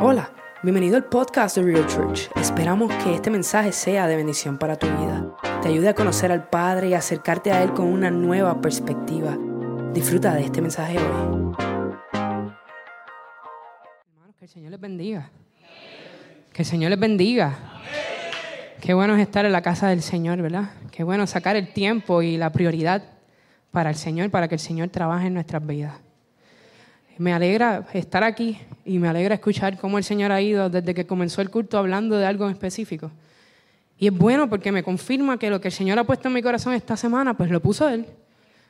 Hola, bienvenido al podcast de Real Church. Esperamos que este mensaje sea de bendición para tu vida. Te ayude a conocer al Padre y acercarte a Él con una nueva perspectiva. Disfruta de este mensaje hoy. Hermanos, que el Señor les bendiga. Que el Señor les bendiga. Qué bueno es estar en la casa del Señor, ¿verdad? Qué bueno sacar el tiempo y la prioridad para el Señor, para que el Señor trabaje en nuestras vidas. Me alegra estar aquí y me alegra escuchar cómo el Señor ha ido desde que comenzó el culto hablando de algo en específico. Y es bueno porque me confirma que lo que el Señor ha puesto en mi corazón esta semana, pues lo puso Él.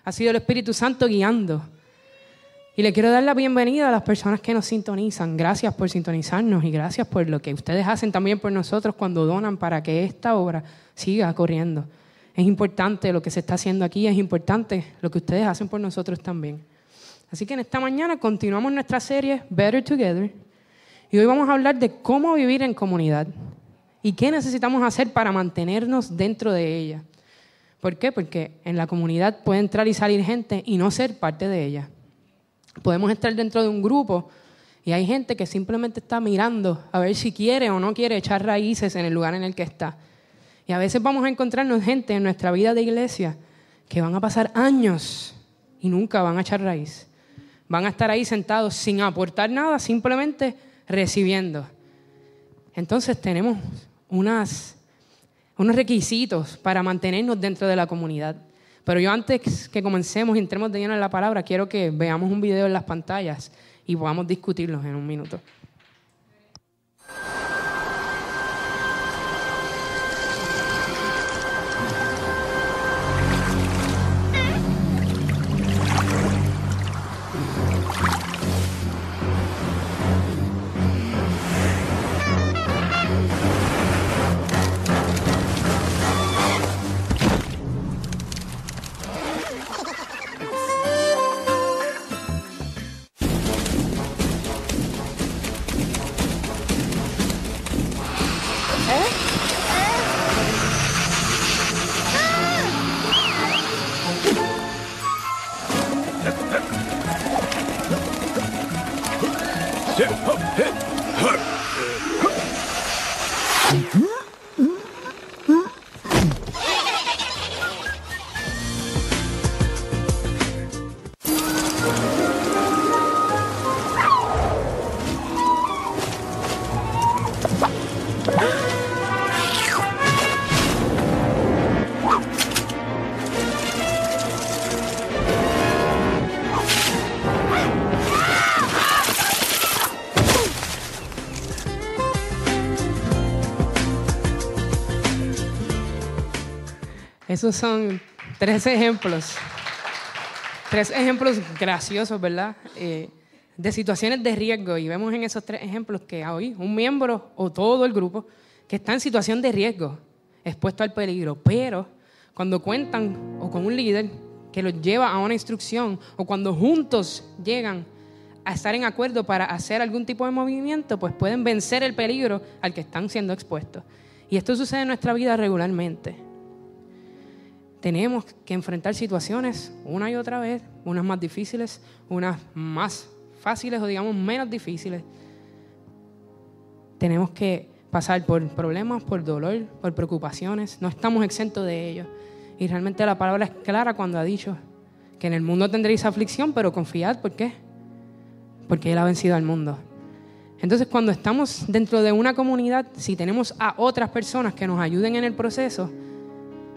Ha sido el Espíritu Santo guiando. Y le quiero dar la bienvenida a las personas que nos sintonizan. Gracias por sintonizarnos y gracias por lo que ustedes hacen también por nosotros cuando donan para que esta obra siga corriendo. Es importante lo que se está haciendo aquí, es importante lo que ustedes hacen por nosotros también. Así que en esta mañana continuamos nuestra serie Better Together y hoy vamos a hablar de cómo vivir en comunidad y qué necesitamos hacer para mantenernos dentro de ella. ¿Por qué? Porque en la comunidad puede entrar y salir gente y no ser parte de ella. Podemos estar dentro de un grupo y hay gente que simplemente está mirando a ver si quiere o no quiere echar raíces en el lugar en el que está. Y a veces vamos a encontrarnos gente en nuestra vida de iglesia que van a pasar años y nunca van a echar raíz van a estar ahí sentados sin aportar nada, simplemente recibiendo. Entonces tenemos unas, unos requisitos para mantenernos dentro de la comunidad. Pero yo antes que comencemos y entremos de lleno en la palabra, quiero que veamos un video en las pantallas y podamos discutirlos en un minuto. Esos son tres ejemplos. Tres ejemplos graciosos, ¿verdad? Eh, de situaciones de riesgo. Y vemos en esos tres ejemplos que hoy un miembro o todo el grupo que está en situación de riesgo, expuesto al peligro. Pero cuando cuentan o con un líder que los lleva a una instrucción o cuando juntos llegan a estar en acuerdo para hacer algún tipo de movimiento, pues pueden vencer el peligro al que están siendo expuestos. Y esto sucede en nuestra vida regularmente tenemos que enfrentar situaciones una y otra vez, unas más difíciles, unas más fáciles o digamos menos difíciles. Tenemos que pasar por problemas, por dolor, por preocupaciones. No estamos exentos de ello. Y realmente la palabra es clara cuando ha dicho que en el mundo tendréis aflicción, pero confiad, ¿por qué? Porque Él ha vencido al mundo. Entonces, cuando estamos dentro de una comunidad, si tenemos a otras personas que nos ayuden en el proceso,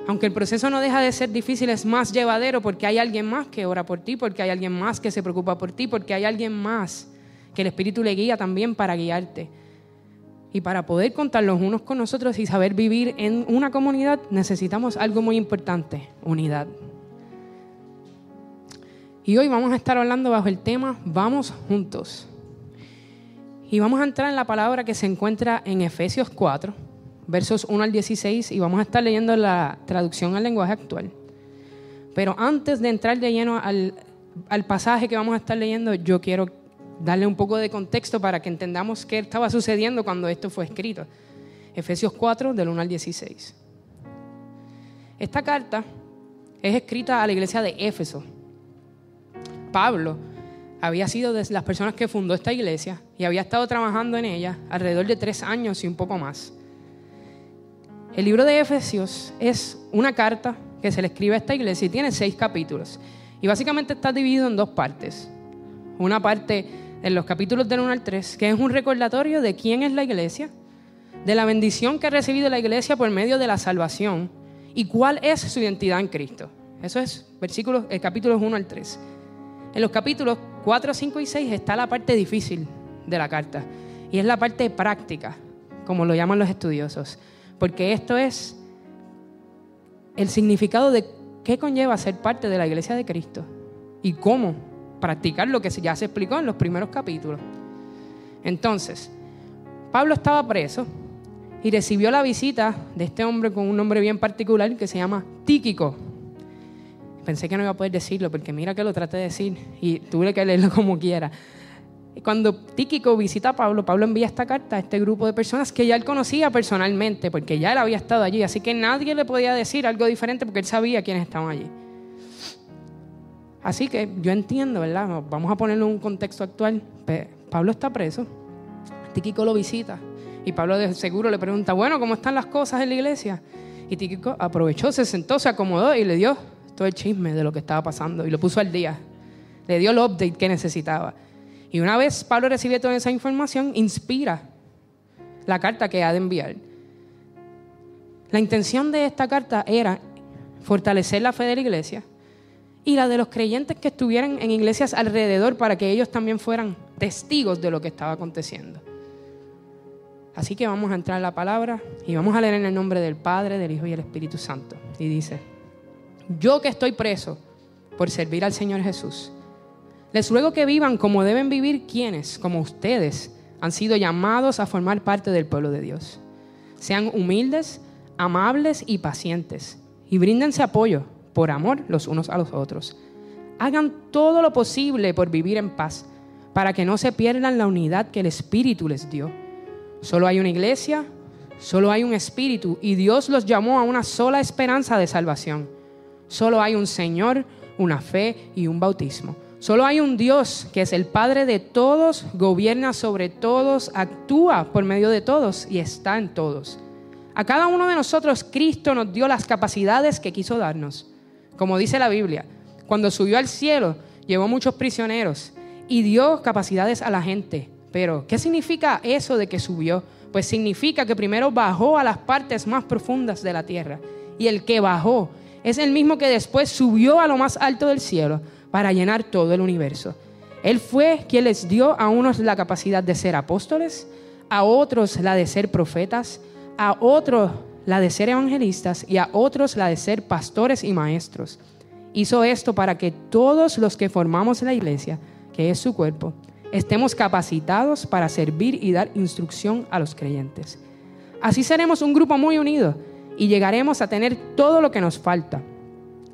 aunque el proceso no deja de ser difícil, es más llevadero porque hay alguien más que ora por ti, porque hay alguien más que se preocupa por ti, porque hay alguien más que el Espíritu le guía también para guiarte. Y para poder contar los unos con nosotros y saber vivir en una comunidad, necesitamos algo muy importante, unidad. Y hoy vamos a estar hablando bajo el tema Vamos juntos. Y vamos a entrar en la palabra que se encuentra en Efesios 4 versos 1 al 16, y vamos a estar leyendo la traducción al lenguaje actual. Pero antes de entrar de lleno al, al pasaje que vamos a estar leyendo, yo quiero darle un poco de contexto para que entendamos qué estaba sucediendo cuando esto fue escrito. Efesios 4, del 1 al 16. Esta carta es escrita a la iglesia de Éfeso. Pablo había sido de las personas que fundó esta iglesia y había estado trabajando en ella alrededor de tres años y un poco más. El libro de Efesios es una carta que se le escribe a esta iglesia y tiene seis capítulos. Y básicamente está dividido en dos partes. Una parte en los capítulos del 1 al 3, que es un recordatorio de quién es la iglesia, de la bendición que ha recibido la iglesia por medio de la salvación y cuál es su identidad en Cristo. Eso es versículos, el capítulos 1 al 3. En los capítulos 4, 5 y 6 está la parte difícil de la carta y es la parte práctica, como lo llaman los estudiosos, porque esto es el significado de qué conlleva ser parte de la iglesia de Cristo y cómo practicar lo que ya se explicó en los primeros capítulos. Entonces, Pablo estaba preso y recibió la visita de este hombre con un nombre bien particular que se llama Tíquico. Pensé que no iba a poder decirlo porque mira que lo traté de decir y tuve que leerlo como quiera. Cuando Tíquico visita a Pablo, Pablo envía esta carta a este grupo de personas que ya él conocía personalmente, porque ya él había estado allí, así que nadie le podía decir algo diferente porque él sabía quiénes estaban allí. Así que yo entiendo, ¿verdad? Vamos a ponerlo en un contexto actual. Pablo está preso, Tíquico lo visita y Pablo de seguro le pregunta, bueno, ¿cómo están las cosas en la iglesia? Y Tíquico aprovechó, se sentó, se acomodó y le dio todo el chisme de lo que estaba pasando y lo puso al día. Le dio el update que necesitaba. Y una vez Pablo recibe toda esa información, inspira la carta que ha de enviar. La intención de esta carta era fortalecer la fe de la iglesia y la de los creyentes que estuvieran en iglesias alrededor para que ellos también fueran testigos de lo que estaba aconteciendo. Así que vamos a entrar en la palabra y vamos a leer en el nombre del Padre, del Hijo y del Espíritu Santo. Y dice, yo que estoy preso por servir al Señor Jesús, les ruego que vivan como deben vivir quienes, como ustedes, han sido llamados a formar parte del pueblo de Dios. Sean humildes, amables y pacientes, y bríndense apoyo por amor los unos a los otros. Hagan todo lo posible por vivir en paz, para que no se pierdan la unidad que el Espíritu les dio. Solo hay una iglesia, solo hay un Espíritu, y Dios los llamó a una sola esperanza de salvación. Solo hay un Señor, una fe y un bautismo. Solo hay un Dios que es el Padre de todos, gobierna sobre todos, actúa por medio de todos y está en todos. A cada uno de nosotros Cristo nos dio las capacidades que quiso darnos. Como dice la Biblia, cuando subió al cielo llevó muchos prisioneros y dio capacidades a la gente. Pero, ¿qué significa eso de que subió? Pues significa que primero bajó a las partes más profundas de la tierra. Y el que bajó es el mismo que después subió a lo más alto del cielo para llenar todo el universo. Él fue quien les dio a unos la capacidad de ser apóstoles, a otros la de ser profetas, a otros la de ser evangelistas y a otros la de ser pastores y maestros. Hizo esto para que todos los que formamos la iglesia, que es su cuerpo, estemos capacitados para servir y dar instrucción a los creyentes. Así seremos un grupo muy unido y llegaremos a tener todo lo que nos falta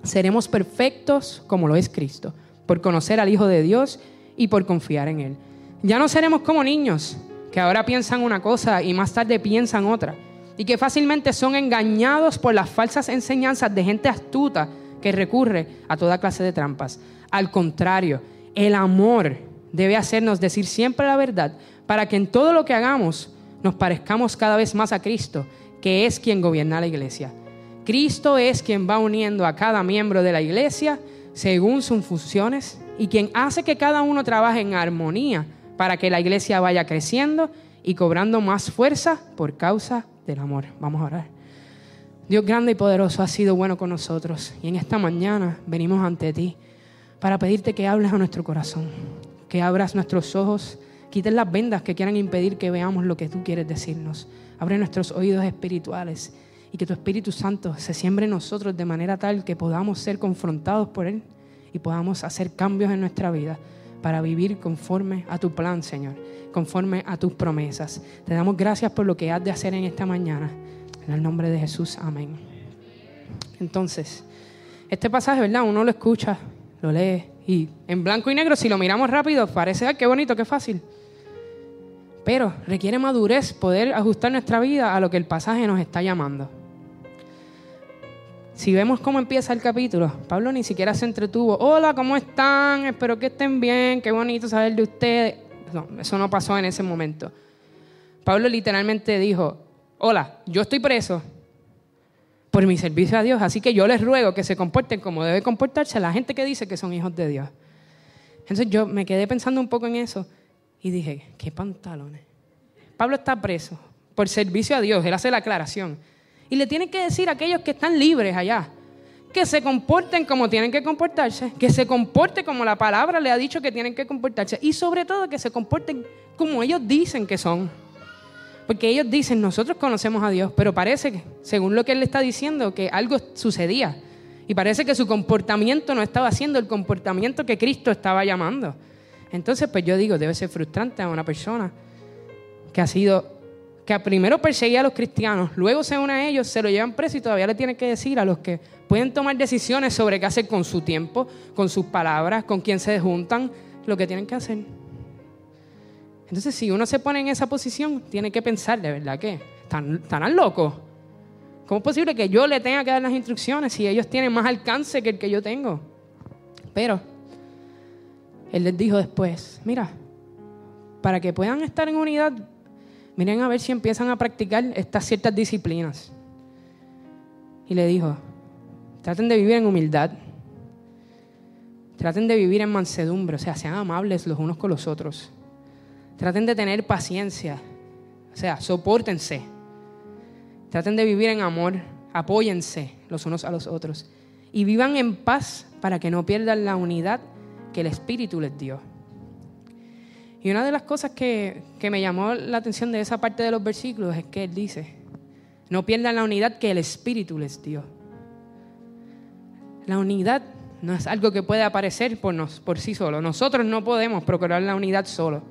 seremos perfectos como lo es Cristo, por conocer al Hijo de Dios y por confiar en Él. Ya no seremos como niños, que ahora piensan una cosa y más tarde piensan otra, y que fácilmente son engañados por las falsas enseñanzas de gente astuta que recurre a toda clase de trampas. Al contrario, el amor debe hacernos decir siempre la verdad para que en todo lo que hagamos nos parezcamos cada vez más a Cristo, que es quien gobierna la iglesia. Cristo es quien va uniendo a cada miembro de la iglesia según sus funciones y quien hace que cada uno trabaje en armonía para que la iglesia vaya creciendo y cobrando más fuerza por causa del amor. Vamos a orar. Dios grande y poderoso ha sido bueno con nosotros y en esta mañana venimos ante ti para pedirte que hables a nuestro corazón, que abras nuestros ojos, quites las vendas que quieran impedir que veamos lo que tú quieres decirnos. Abre nuestros oídos espirituales y que tu Espíritu Santo se siembre en nosotros de manera tal que podamos ser confrontados por Él y podamos hacer cambios en nuestra vida para vivir conforme a tu plan, Señor, conforme a tus promesas. Te damos gracias por lo que has de hacer en esta mañana. En el nombre de Jesús, amén. Entonces, este pasaje, ¿verdad? Uno lo escucha, lo lee y en blanco y negro, si lo miramos rápido, parece, qué bonito, qué fácil. Pero requiere madurez poder ajustar nuestra vida a lo que el pasaje nos está llamando. Si vemos cómo empieza el capítulo, Pablo ni siquiera se entretuvo. Hola, ¿cómo están? Espero que estén bien. Qué bonito saber de ustedes. No, eso no pasó en ese momento. Pablo literalmente dijo, hola, yo estoy preso por mi servicio a Dios, así que yo les ruego que se comporten como debe comportarse la gente que dice que son hijos de Dios. Entonces yo me quedé pensando un poco en eso y dije, ¿qué pantalones? Pablo está preso por servicio a Dios, él hace la aclaración. Y le tiene que decir a aquellos que están libres allá, que se comporten como tienen que comportarse, que se comporten como la palabra le ha dicho que tienen que comportarse y sobre todo que se comporten como ellos dicen que son. Porque ellos dicen, nosotros conocemos a Dios, pero parece que, según lo que él le está diciendo, que algo sucedía. Y parece que su comportamiento no estaba siendo el comportamiento que Cristo estaba llamando. Entonces, pues yo digo, debe ser frustrante a una persona que ha sido que primero perseguía a los cristianos, luego se une a ellos, se lo llevan preso y todavía le tiene que decir a los que pueden tomar decisiones sobre qué hacer con su tiempo, con sus palabras, con quién se juntan, lo que tienen que hacer. Entonces, si uno se pone en esa posición, tiene que pensar, ¿de verdad que ¿Están, ¿Están locos? ¿Cómo es posible que yo le tenga que dar las instrucciones si ellos tienen más alcance que el que yo tengo? Pero, él les dijo después, mira, para que puedan estar en unidad, miren a ver si empiezan a practicar estas ciertas disciplinas. Y le dijo, traten de vivir en humildad, traten de vivir en mansedumbre, o sea, sean amables los unos con los otros, traten de tener paciencia, o sea, soportense, traten de vivir en amor, apóyense los unos a los otros y vivan en paz para que no pierdan la unidad que el Espíritu les dio. Y una de las cosas que, me llamó la atención de esa parte de los versículos es que él dice, no pierdan la unidad que el Espíritu les dio. La unidad no es algo que puede aparecer por, nos, por sí solo. Nosotros no podemos procurar la unidad solo.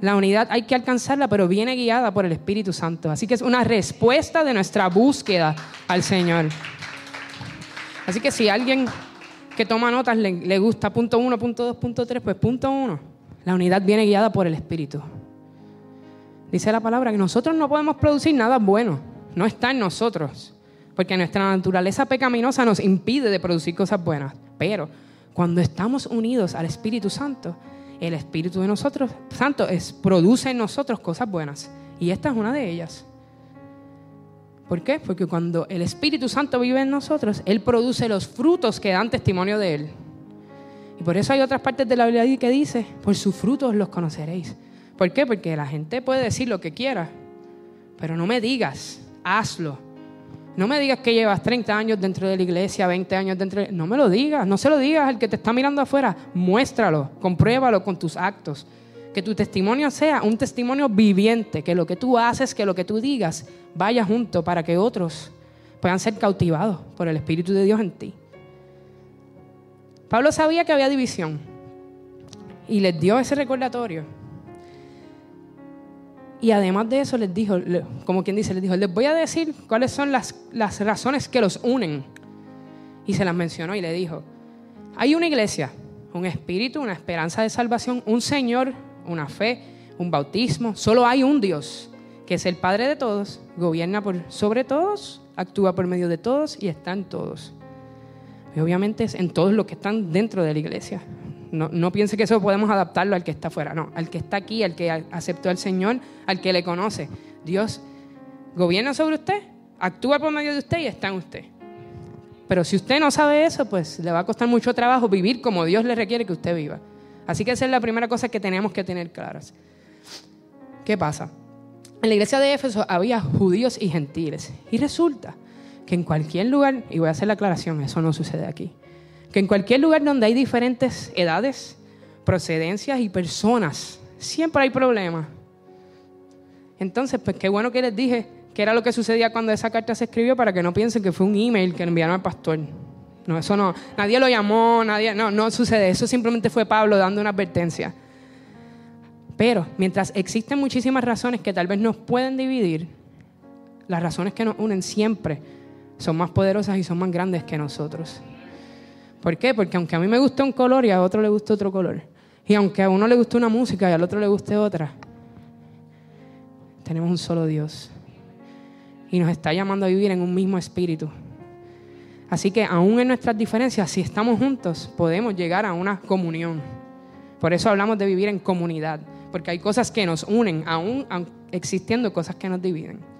La unidad hay que alcanzarla, pero viene guiada por el Espíritu Santo. Así que es una respuesta de nuestra búsqueda al Señor. Así que si alguien que toma notas le, le gusta punto uno, punto dos, punto tres, pues punto uno la unidad viene guiada por el Espíritu. Dice la palabra que nosotros no podemos producir nada bueno. No está en nosotros. Porque nuestra naturaleza pecaminosa nos impide de producir cosas buenas. Pero cuando estamos unidos al Espíritu Santo, el Espíritu de nosotros, Santo, produce en nosotros cosas buenas. Y esta es una de ellas. ¿Por qué? Porque cuando el Espíritu Santo vive en nosotros, Él produce los frutos que dan testimonio de Él. Y por eso hay otras partes de la Biblia que dice, por sus frutos los conoceréis. ¿Por qué? Porque la gente puede decir lo que quiera, pero no me digas, hazlo. No me digas que llevas 30 años dentro de la iglesia, 20 años dentro de... No me lo digas, no se lo digas al que te está mirando afuera. Muéstralo, compruébalo con tus actos. Que tu testimonio sea un testimonio viviente, que lo que tú haces, que lo que tú digas vaya junto para que otros puedan ser cautivados por el Espíritu de Dios en ti. Pablo sabía que había división y les dio ese recordatorio. Y además de eso les dijo, como quien dice, les dijo, les voy a decir cuáles son las, las razones que los unen. Y se las mencionó y le dijo, hay una iglesia, un espíritu, una esperanza de salvación, un Señor, una fe, un bautismo. Solo hay un Dios, que es el Padre de todos, gobierna por sobre todos, actúa por medio de todos y está en todos. Y obviamente es en todos los que están dentro de la iglesia. No, no, piense que eso podemos adaptarlo al que está afuera, no, al que está aquí, al que aceptó al Señor, al que le conoce. Dios gobierna sobre usted, actúa por medio de usted y está en usted. Pero si usted no sabe eso, pues le va a costar mucho trabajo vivir como Dios le requiere que usted viva. Así que esa es la primera cosa que tenemos que tener claras. ¿Qué pasa? En la iglesia de Éfeso había judíos y gentiles. Y resulta que en cualquier lugar, y voy a hacer la aclaración, eso no sucede aquí, que en cualquier lugar donde hay diferentes edades, procedencias y personas, siempre hay problemas. Entonces, pues qué bueno que les dije que era lo que sucedía cuando esa carta se escribió para que no piensen que fue un email que enviaron al pastor. No, eso no, nadie lo llamó, nadie, no, no sucede, eso simplemente fue Pablo dando una advertencia. Pero mientras existen muchísimas razones que tal vez nos pueden dividir, las razones que nos unen siempre son más poderosas y son más grandes que nosotros. ¿Por qué? Porque aunque a mí me guste un color y a otro le guste otro color, y aunque a uno le guste una música y al otro le guste otra, tenemos un solo Dios. Y nos está llamando a vivir en un mismo espíritu. Así que aún en nuestras diferencias, si estamos juntos, podemos llegar a una comunión. Por eso hablamos de vivir en comunidad, porque hay cosas que nos unen, aún existiendo cosas que nos dividen.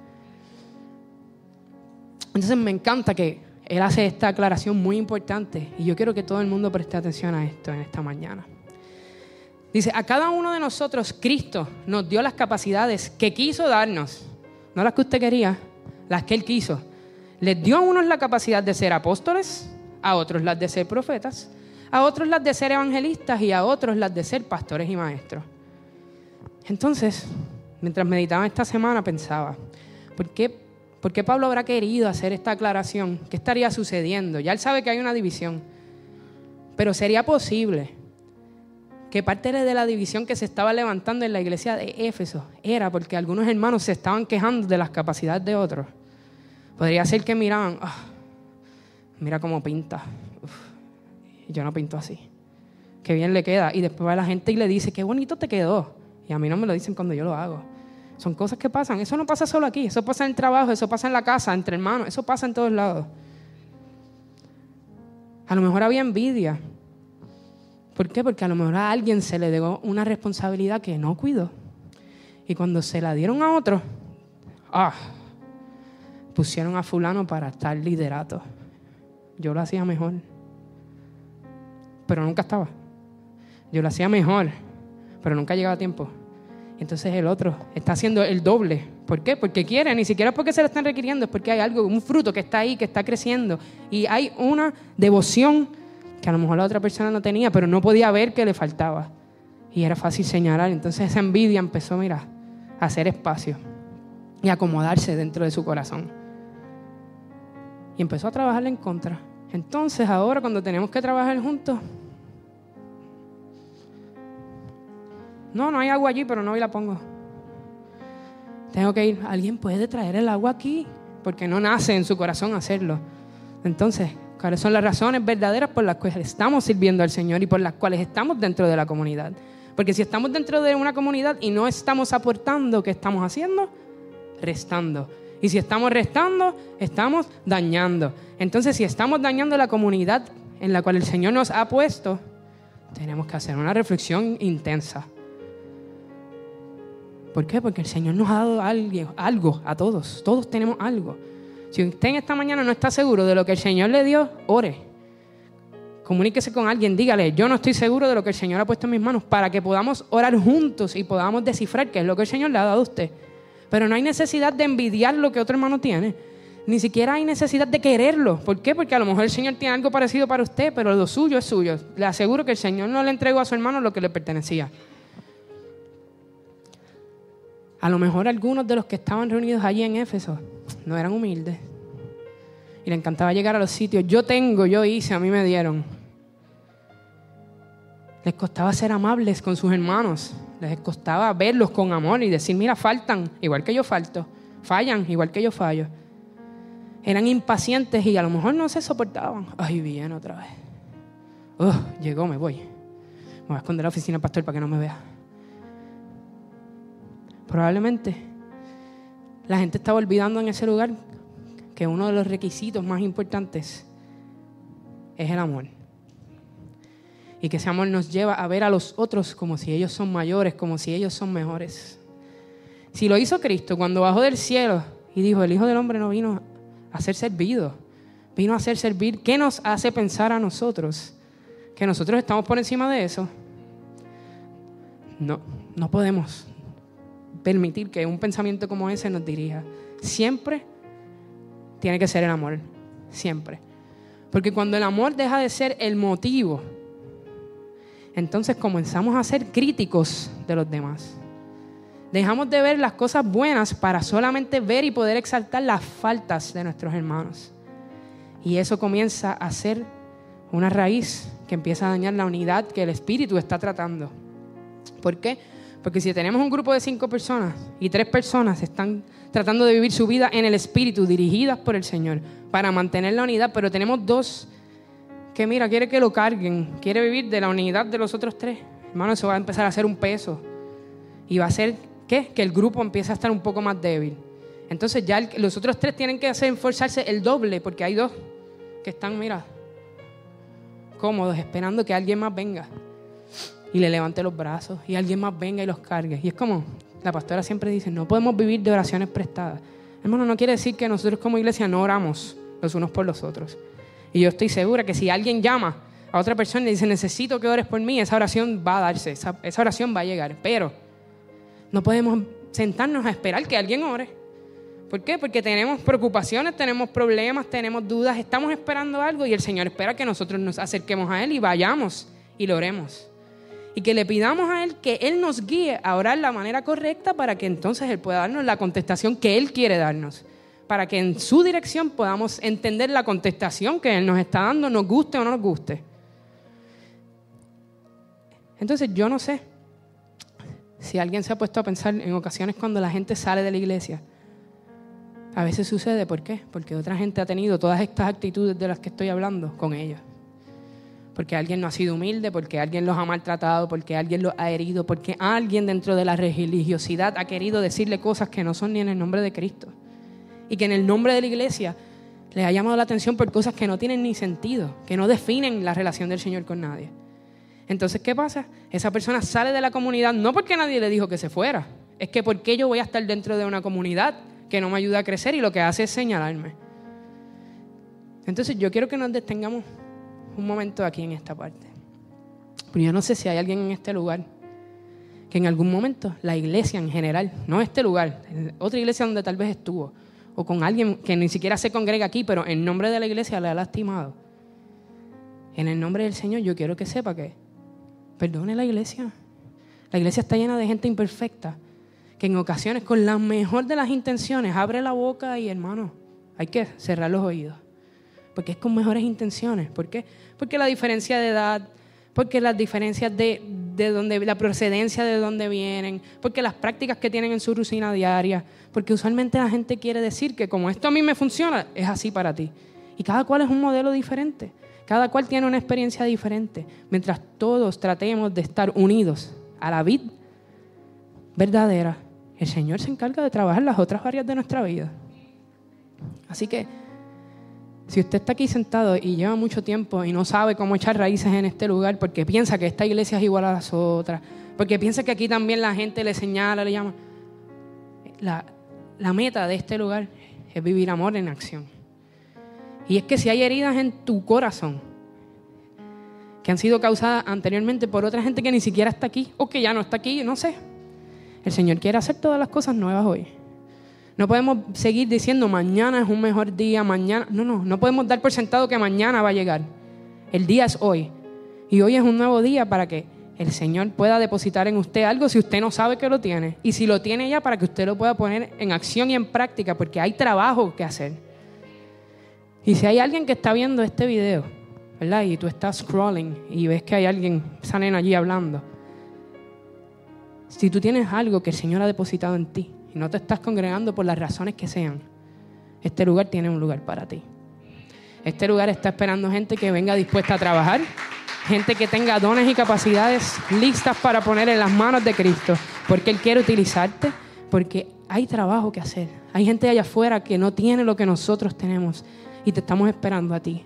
Entonces me encanta que él hace esta aclaración muy importante y yo quiero que todo el mundo preste atención a esto en esta mañana. Dice, a cada uno de nosotros Cristo nos dio las capacidades que quiso darnos, no las que usted quería, las que Él quiso les dio a unos la capacidad de ser apóstoles, a otros las de ser profetas, a otros las de ser evangelistas y a otros las de ser pastores y maestros. Entonces, mientras meditaba esta semana pensaba, ¿por qué, ¿por qué Pablo habrá querido hacer esta aclaración? ¿Qué estaría sucediendo? Ya él sabe que hay una división, pero sería posible que parte de la división que se estaba levantando en la iglesia de Éfeso era porque algunos hermanos se estaban quejando de las capacidades de otros. Podría ser que miraban, ah, mira cómo pinta. yo no pinto así. Qué bien le queda. Y después va la gente y le dice, qué bonito te quedó. Y a mí no me lo dicen cuando yo lo hago. Son cosas que pasan. Eso no pasa solo aquí. Eso pasa en el trabajo, eso pasa en la casa, entre hermanos. Eso pasa en todos lados. A lo mejor había envidia. ¿Por qué? Porque a lo mejor a alguien se le dio una responsabilidad que no cuidó. Y cuando se la dieron a otro, ah, pusieron a fulano para estar liderato. Yo lo hacía mejor, pero nunca estaba. Yo lo hacía mejor, pero nunca llegaba a tiempo. Entonces el otro está haciendo el doble. ¿Por qué? Porque quiere, ni siquiera porque se lo están requiriendo, es porque hay algo, un fruto que está ahí, que está creciendo. Y hay una devoción que a lo mejor la otra persona no tenía, pero no podía ver que le faltaba. Y era fácil señalar. Entonces esa envidia empezó, mira, a hacer espacio y acomodarse dentro de su corazón y empezó a trabajarle en contra. Entonces ahora cuando tenemos que trabajar juntos, no, no hay agua allí, pero no hoy la pongo. Tengo que ir, alguien puede traer el agua aquí, porque no nace en su corazón hacerlo. Entonces, ¿cuáles son las razones verdaderas por las cuales estamos sirviendo al Señor y por las cuales estamos dentro de la comunidad? Porque si estamos dentro de una comunidad y no estamos aportando, ¿qué estamos haciendo? Restando. Y si estamos restando, estamos dañando. Entonces, si estamos dañando la comunidad en la cual el Señor nos ha puesto, tenemos que hacer una reflexión intensa. ¿Por qué? Porque el Señor nos ha dado algo, a todos. Todos tenemos algo. Si usted en esta mañana no está seguro de lo que el Señor le dio, ore. Comuníquese con alguien, dígale, yo no estoy seguro de lo que el Señor ha puesto en mis manos para que podamos orar juntos y podamos descifrar qué es lo que el Señor le ha dado a usted. Pero no hay necesidad de envidiar lo que otro hermano tiene. Ni siquiera hay necesidad de quererlo. ¿Por qué? Porque a lo mejor el Señor tiene algo parecido para usted, pero lo suyo es suyo. Le aseguro que el Señor no le entregó a su hermano lo que le pertenecía. A lo mejor algunos de los que estaban reunidos allí en Éfeso no eran humildes. Y le encantaba llegar a los sitios. Yo tengo, yo hice, a mí me dieron. Les costaba ser amables con sus hermanos les costaba verlos con amor y decir, mira, faltan, igual que yo falto, fallan, igual que yo fallo. Eran impacientes y a lo mejor no se soportaban. Ay, bien otra vez. llegó, me voy. Me voy a esconder a la oficina pastor para que no me vea. Probablemente la gente estaba olvidando en ese lugar que uno de los requisitos más importantes es el amor y que ese amor nos lleva a ver a los otros como si ellos son mayores, como si ellos son mejores. Si lo hizo Cristo cuando bajó del cielo y dijo, el Hijo del Hombre no vino a ser servido, vino a ser servir, ¿qué nos hace pensar a nosotros? Que nosotros estamos por encima de eso. No, no podemos permitir que un pensamiento como ese nos dirija. Siempre tiene que ser el amor, siempre. Porque cuando el amor deja de ser el motivo entonces comenzamos a ser críticos de los demás. Dejamos de ver las cosas buenas para solamente ver y poder exaltar las faltas de nuestros hermanos. Y eso comienza a ser una raíz que empieza a dañar la unidad que el Espíritu está tratando. ¿Por qué? Porque si tenemos un grupo de cinco personas y tres personas están tratando de vivir su vida en el Espíritu, dirigidas por el Señor, para mantener la unidad, pero tenemos dos que mira, quiere que lo carguen, quiere vivir de la unidad de los otros tres. Hermano, eso va a empezar a ser un peso. Y va a ser, ¿qué? Que el grupo empiece a estar un poco más débil. Entonces ya los otros tres tienen que hacer esforzarse el doble, porque hay dos. que están, mira, cómodos, esperando que alguien más venga y le levante los brazos y alguien más venga y los cargue. Y es como la pastora siempre dice, no podemos vivir de oraciones prestadas. Hermano, no quiere decir que nosotros como iglesia no oramos los unos por los otros. Y yo estoy segura que si alguien llama a otra persona y dice, necesito que ores por mí, esa oración va a darse, esa, esa oración va a llegar. Pero no podemos sentarnos a esperar que alguien ore. ¿Por qué? Porque tenemos preocupaciones, tenemos problemas, tenemos dudas, estamos esperando algo y el Señor espera que nosotros nos acerquemos a Él y vayamos y lo oremos. Y que le pidamos a Él que Él nos guíe a orar la manera correcta para que entonces Él pueda darnos la contestación que Él quiere darnos. Para que en su dirección podamos entender la contestación que Él nos está dando, nos guste o no nos guste. Entonces yo no sé si alguien se ha puesto a pensar en ocasiones cuando la gente sale de la iglesia. A veces sucede, ¿por qué? Porque otra gente ha tenido todas estas actitudes de las que estoy hablando con ellos. Porque alguien no ha sido humilde, porque alguien los ha maltratado, porque alguien los ha herido, porque alguien dentro de la religiosidad ha querido decirle cosas que no son ni en el nombre de Cristo. Y que en el nombre de la iglesia les ha llamado la atención por cosas que no tienen ni sentido, que no definen la relación del Señor con nadie. Entonces, ¿qué pasa? Esa persona sale de la comunidad no porque nadie le dijo que se fuera, es que porque yo voy a estar dentro de una comunidad que no me ayuda a crecer y lo que hace es señalarme. Entonces, yo quiero que nos detengamos un momento aquí en esta parte. Pero yo no sé si hay alguien en este lugar que en algún momento la iglesia en general, no este lugar, otra iglesia donde tal vez estuvo, o con alguien que ni siquiera se congrega aquí, pero en nombre de la iglesia le ha lastimado. En el nombre del Señor yo quiero que sepa que Perdone la iglesia. La iglesia está llena de gente imperfecta, que en ocasiones con la mejor de las intenciones abre la boca y hermano, hay que cerrar los oídos. Porque es con mejores intenciones. ¿Por qué? Porque la diferencia de edad, porque las diferencias de, de donde, la procedencia de dónde vienen, porque las prácticas que tienen en su rutina diaria, porque usualmente la gente quiere decir que como esto a mí me funciona, es así para ti. Y cada cual es un modelo diferente. Cada cual tiene una experiencia diferente. Mientras todos tratemos de estar unidos a la vid verdadera, el Señor se encarga de trabajar las otras áreas de nuestra vida. Así que, si usted está aquí sentado y lleva mucho tiempo y no sabe cómo echar raíces en este lugar porque piensa que esta iglesia es igual a las otras, porque piensa que aquí también la gente le señala, le llama, la, meta de este lugar es vivir amor en acción. Y es que si hay heridas en tu corazón que han sido causadas anteriormente por otra gente que ni siquiera está aquí o que ya no está aquí, no sé. El Señor quiere hacer todas las cosas nuevas hoy. No podemos seguir diciendo mañana es un mejor día, mañana. No, no, no podemos dar por sentado que mañana va a llegar. El día es hoy. Y hoy es un nuevo día para que el Señor pueda depositar en usted algo si usted no sabe que lo tiene. Y si lo tiene ya, para que usted lo pueda poner en acción y en práctica, porque hay trabajo que hacer. Y si hay alguien que está viendo este video, ¿verdad? Y tú estás scrolling y ves que hay alguien, salen allí hablando. Si tú tienes algo que el Señor ha depositado en ti y no te estás congregando por las razones que sean, este lugar tiene un lugar para ti. Este lugar está esperando gente que venga dispuesta a trabajar, gente que tenga dones y capacidades listas para poner en las manos de Cristo, porque Él quiere utilizarte, porque hay trabajo que hacer. Hay gente allá afuera que no tiene lo que nosotros tenemos y te estamos esperando a ti.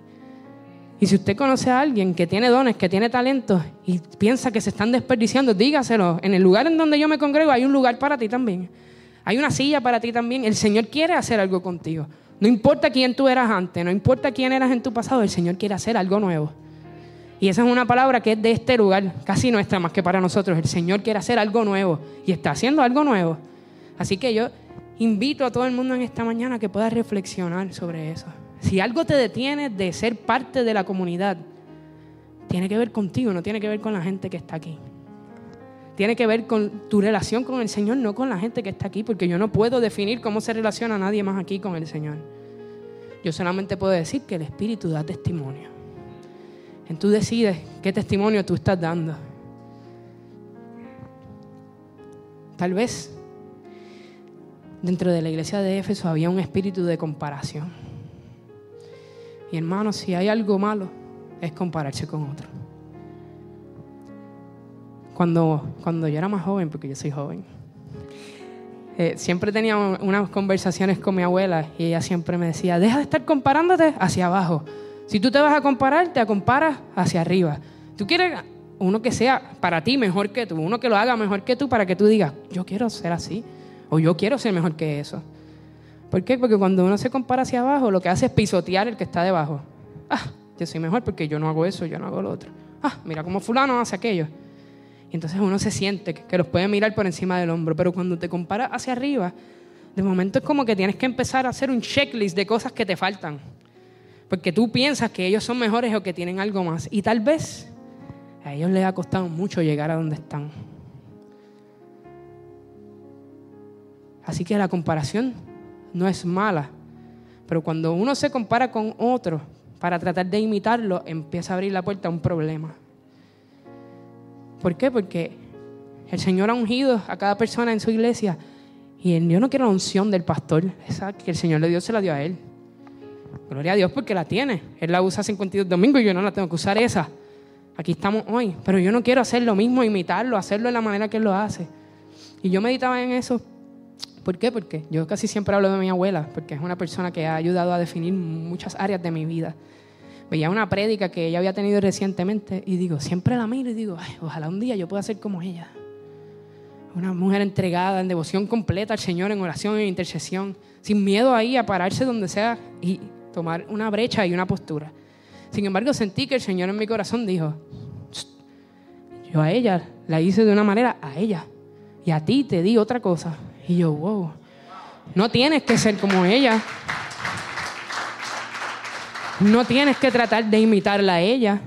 Y si usted conoce a alguien que tiene dones, que tiene talentos y piensa que se están desperdiciando, dígaselo. En el lugar en donde yo me congrego hay un lugar para ti también. Hay una silla para ti también. El Señor quiere hacer algo contigo. No importa quién tú eras antes, no importa quién eras en tu pasado, el Señor quiere hacer algo nuevo. Y esa es una palabra que es de este lugar, casi nuestra más que para nosotros. El Señor quiere hacer algo nuevo y está haciendo algo nuevo. Así que yo invito a todo el mundo en esta mañana que pueda reflexionar sobre eso. Si algo te detiene de ser parte de la comunidad, tiene que ver contigo, no tiene que ver con la gente que está aquí. Tiene que ver con tu relación con el Señor, no con la gente que está aquí, porque yo no puedo definir cómo se relaciona nadie más aquí con el Señor. Yo solamente puedo decir que el Espíritu da testimonio. En tú decides qué testimonio tú estás dando. Tal vez dentro de la iglesia de Éfeso había un espíritu de comparación y hermanos, si hay algo malo, es compararse con otro. Cuando, cuando yo era más joven, porque yo soy joven, eh, siempre tenía unas conversaciones con mi abuela y ella siempre me decía, deja de estar comparándote hacia abajo, Si tú te vas a comparar, te comparas hacia arriba. Tú quieres uno que sea para ti mejor que tú, uno que lo haga mejor que tú para que tú digas, yo quiero ser así, o yo quiero ser mejor que eso. ¿Por qué? Porque cuando uno se compara hacia abajo, lo que hace es pisotear el que está debajo. Ah, yo soy mejor porque yo no hago eso, yo no hago lo otro. Ah, mira cómo fulano hace aquello. Entonces uno se siente que los puede mirar por encima del hombro, pero cuando te comparas hacia arriba, de momento es como que tienes que empezar a hacer un checklist de cosas que te faltan. Porque tú piensas que ellos son mejores o que tienen algo más. Y tal vez a ellos les ha costado mucho llegar a donde están. Así que la comparación no es mala. Pero cuando uno se compara con otro para tratar de imitarlo, empieza a abrir la puerta a un problema. ¿Por qué? Porque el Señor ha ungido a cada persona en su iglesia y yo no quiero la unción del pastor, esa que el Señor le dio se la dio a él. Gloria a Dios porque la tiene. Él la usa 52 domingos y yo no la tengo que usar esa. Aquí estamos hoy. Pero yo no quiero hacer lo mismo, imitarlo, hacerlo de la manera que él lo hace. Y yo meditaba en eso. ¿Por qué? Porque yo casi siempre hablo de mi abuela, porque es una persona que ha ayudado a definir muchas áreas de mi vida. Veía una prédica que ella había tenido recientemente y digo, siempre la miro y digo, ojalá un día yo pueda ser como ella. Una mujer entregada en devoción completa al Señor, en oración, en intercesión, sin miedo ahí a pararse donde sea y tomar una brecha y una postura. Sin embargo, sentí que el Señor en mi corazón dijo, yo a ella la hice de una manera a ella y a ti te di otra cosa. Y yo, wow, no tienes que ser como ella. No tienes que tratar de imitarla a ella.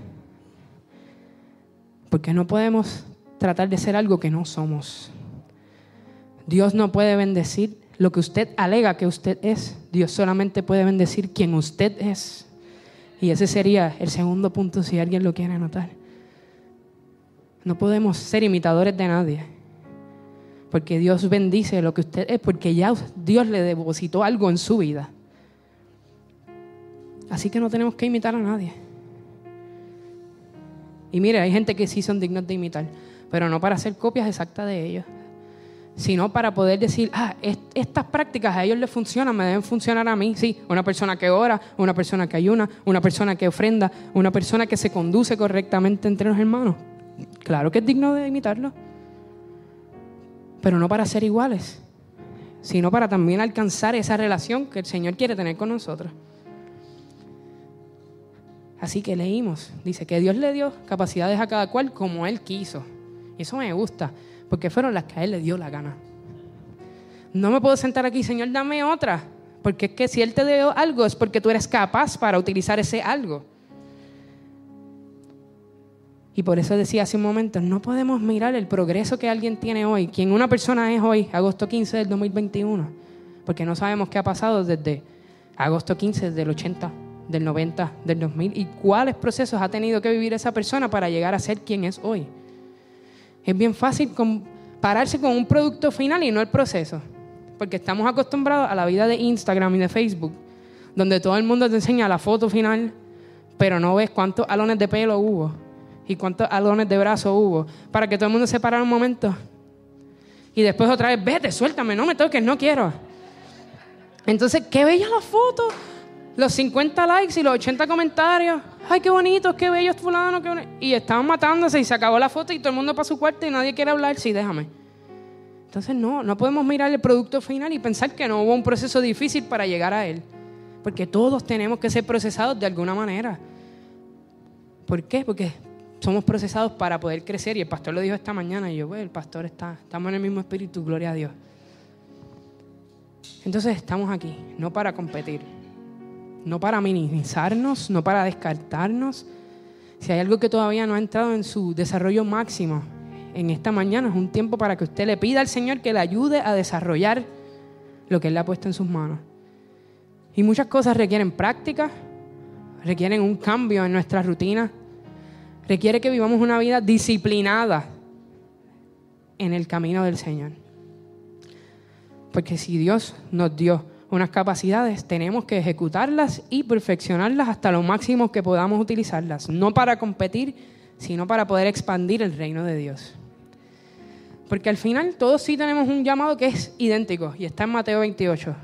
Porque no podemos tratar de ser algo que no somos. Dios no puede bendecir lo que usted alega que usted es. Dios solamente puede bendecir quien usted es. Y ese sería el segundo punto si alguien lo quiere anotar. No podemos ser imitadores de nadie. Porque Dios bendice lo que usted es, porque ya Dios le depositó algo en su vida. Así que no tenemos que imitar a nadie. Y mire, hay gente que sí son dignos de imitar, pero no para hacer copias exactas de ellos sino para poder decir, ah, estas prácticas a ellos les funcionan, me deben funcionar a mí. Sí, una persona que ora, una persona que ayuna, una persona que ofrenda, una persona que se conduce correctamente entre los hermanos. Claro que es digno de imitarlo, pero no para ser iguales, sino para también alcanzar esa relación que el Señor quiere tener con nosotros. Así que leímos, dice que Dios le dio capacidades a cada cual como Él quiso. Y eso me gusta porque fueron las que a él le dio la gana. No me puedo sentar aquí, Señor, dame otra, porque es que si Él te dio algo es porque tú eres capaz para utilizar ese algo. Y por eso decía hace un momento, no podemos mirar el progreso que alguien tiene hoy, quien una persona es hoy, agosto 15 del 2021, porque no sabemos qué ha pasado desde agosto 15 del 80, del 90, del 2000, y cuáles procesos ha tenido que vivir esa persona para llegar a ser quien es hoy. Es bien fácil compararse con un producto final y no el proceso. Porque estamos acostumbrados a la vida de Instagram y de Facebook, donde todo el mundo te enseña la foto final, pero no ves cuántos alones de pelo hubo y cuántos alones de brazo hubo, para que todo el mundo se parara un momento. Y después otra vez, vete, suéltame, no me toques, no quiero. Entonces, qué bella la foto los 50 likes y los 80 comentarios. Ay, qué bonito, qué bello fulano. Qué Y estaban matándose y se acabó la foto y todo el mundo para su cuarto y nadie quiere hablar. Sí, déjame. Entonces no, no podemos mirar el producto final y pensar que no hubo un proceso difícil para llegar a él. Porque todos tenemos que ser procesados de alguna manera. ¿Por qué? Porque somos procesados para poder crecer. Y el pastor lo dijo esta mañana y yo, el pastor está, estamos en el mismo espíritu, gloria a Dios. Entonces estamos aquí, no para competir no para minimizarnos, no para descartarnos. Si hay algo que todavía no ha entrado en su desarrollo máximo, en esta mañana es un tiempo para que usted le pida al Señor que le ayude a desarrollar lo que Él le ha puesto en sus manos. Y muchas cosas requieren práctica, requieren un cambio en nuestra rutina, requiere que vivamos una vida disciplinada en el camino del Señor. Porque si Dios nos dio unas capacidades, tenemos que ejecutarlas y perfeccionarlas hasta lo máximo que podamos utilizarlas, no para competir, sino para poder expandir el reino de Dios. Porque al final todos sí tenemos un llamado que es idéntico y está en Mateo 28.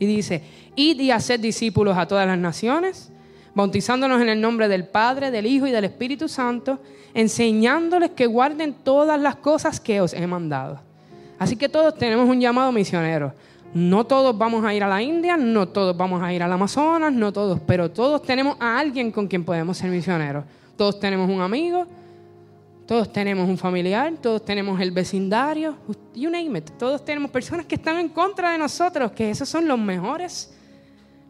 Y dice, id y haced discípulos a todas las naciones, bautizándonos en el nombre del Padre, del Hijo y del Espíritu Santo, enseñándoles que guarden todas las cosas que os he mandado. Así que todos tenemos un llamado misionero. No todos vamos a ir a la India, no todos vamos a ir al Amazonas, no todos, pero todos tenemos a alguien con quien podemos ser misioneros. Todos tenemos un amigo, todos tenemos un familiar, todos tenemos el vecindario, you name it. Todos tenemos personas que están en contra de nosotros, que esos son los mejores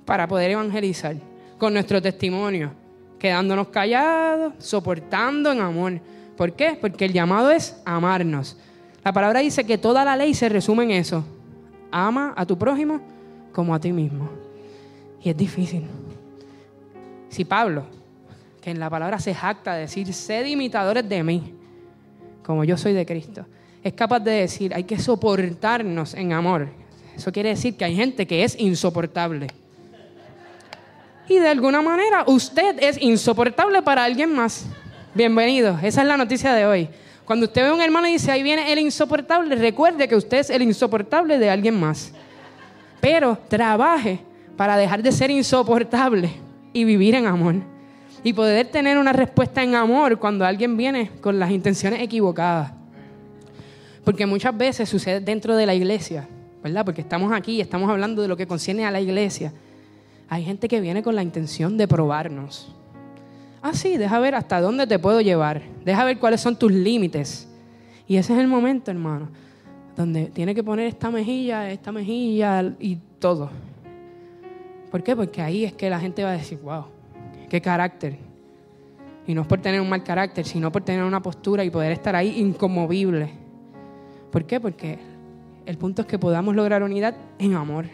para poder evangelizar con nuestro testimonio, quedándonos callados, soportando en amor. ¿Por qué? Porque el llamado es amarnos. La palabra dice que toda la ley se resume en eso. Ama a tu prójimo como a ti mismo. Y es difícil. Si Pablo, que en la palabra se jacta de decir, sed imitadores de mí, como yo soy de Cristo, es capaz de decir, hay que soportarnos en amor. Eso quiere decir que hay gente que es insoportable y de alguna manera usted es insoportable para alguien más. Bienvenido, esa es la noticia de hoy. Cuando usted ve a un hermano y dice, ahí viene el insoportable, recuerde que usted es el insoportable de alguien más. Pero trabaje para dejar de ser insoportable y vivir en amor. Y poder tener una respuesta en amor cuando alguien viene con las intenciones equivocadas. Porque muchas veces sucede dentro de la iglesia, ¿verdad? Porque estamos aquí y estamos hablando de lo que concierne a la iglesia. Hay gente que viene con la intención de probarnos. Ah, sí, deja ver hasta dónde te puedo llevar. Deja ver cuáles son tus límites. Y ese es el momento, hermano, donde tiene que poner esta mejilla, esta mejilla y todo. ¿Por qué? Porque ahí es que la gente va a decir, wow, qué carácter. Y no es por tener un mal carácter, sino por tener una postura y poder estar ahí inconmovible. ¿Por qué? Porque el punto es que podamos lograr unidad en amor.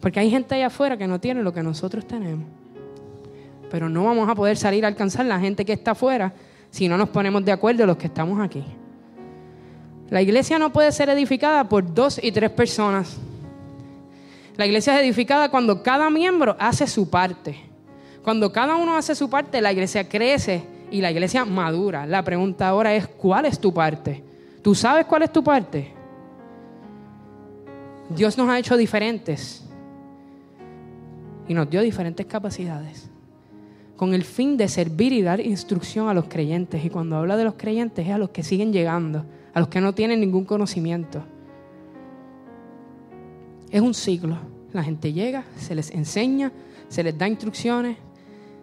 Porque hay gente allá afuera que no tiene lo que nosotros tenemos. Pero no vamos a poder salir a alcanzar la gente que está afuera si no nos ponemos de acuerdo los que estamos aquí. La iglesia no puede ser edificada por dos y tres personas. La iglesia es edificada cuando cada miembro hace su parte. Cuando cada uno hace su parte, la iglesia crece y la iglesia madura. La pregunta ahora es, ¿cuál es tu parte? ¿Tú sabes cuál es tu parte? Dios nos ha hecho diferentes y nos dio diferentes capacidades con el fin de servir y dar instrucción a los creyentes. Y cuando habla de los creyentes es a los que siguen llegando, a los que no tienen ningún conocimiento. Es un ciclo. La gente llega, se les enseña, se les da instrucciones,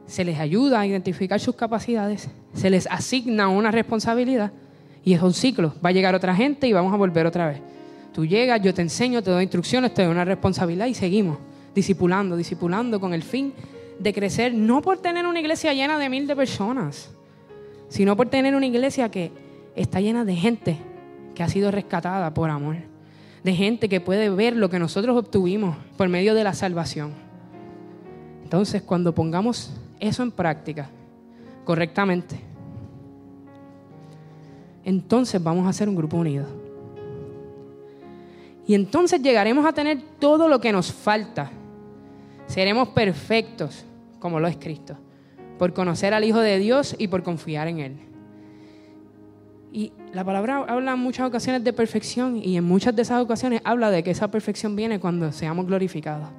se les ayuda a identificar sus capacidades, se les asigna una responsabilidad y es un ciclo. Va a llegar otra gente y vamos a volver otra vez. Tú llegas, yo te enseño, te doy instrucciones, te doy una responsabilidad y seguimos discipulando, discipulando con el fin de crecer, no por tener una iglesia llena de mil de personas, sino por tener una iglesia que está llena de gente que ha sido rescatada por amor, de gente que puede ver lo que nosotros obtuvimos por medio de la salvación. Entonces, cuando pongamos eso en práctica correctamente, entonces vamos a ser un grupo unido. Y entonces llegaremos a tener todo lo que nos falta seremos perfectos como lo es Cristo, por conocer al Hijo de Dios y por confiar en Él. Y la palabra habla en muchas ocasiones de perfección y en muchas de esas ocasiones habla de que esa perfección viene cuando seamos glorificados.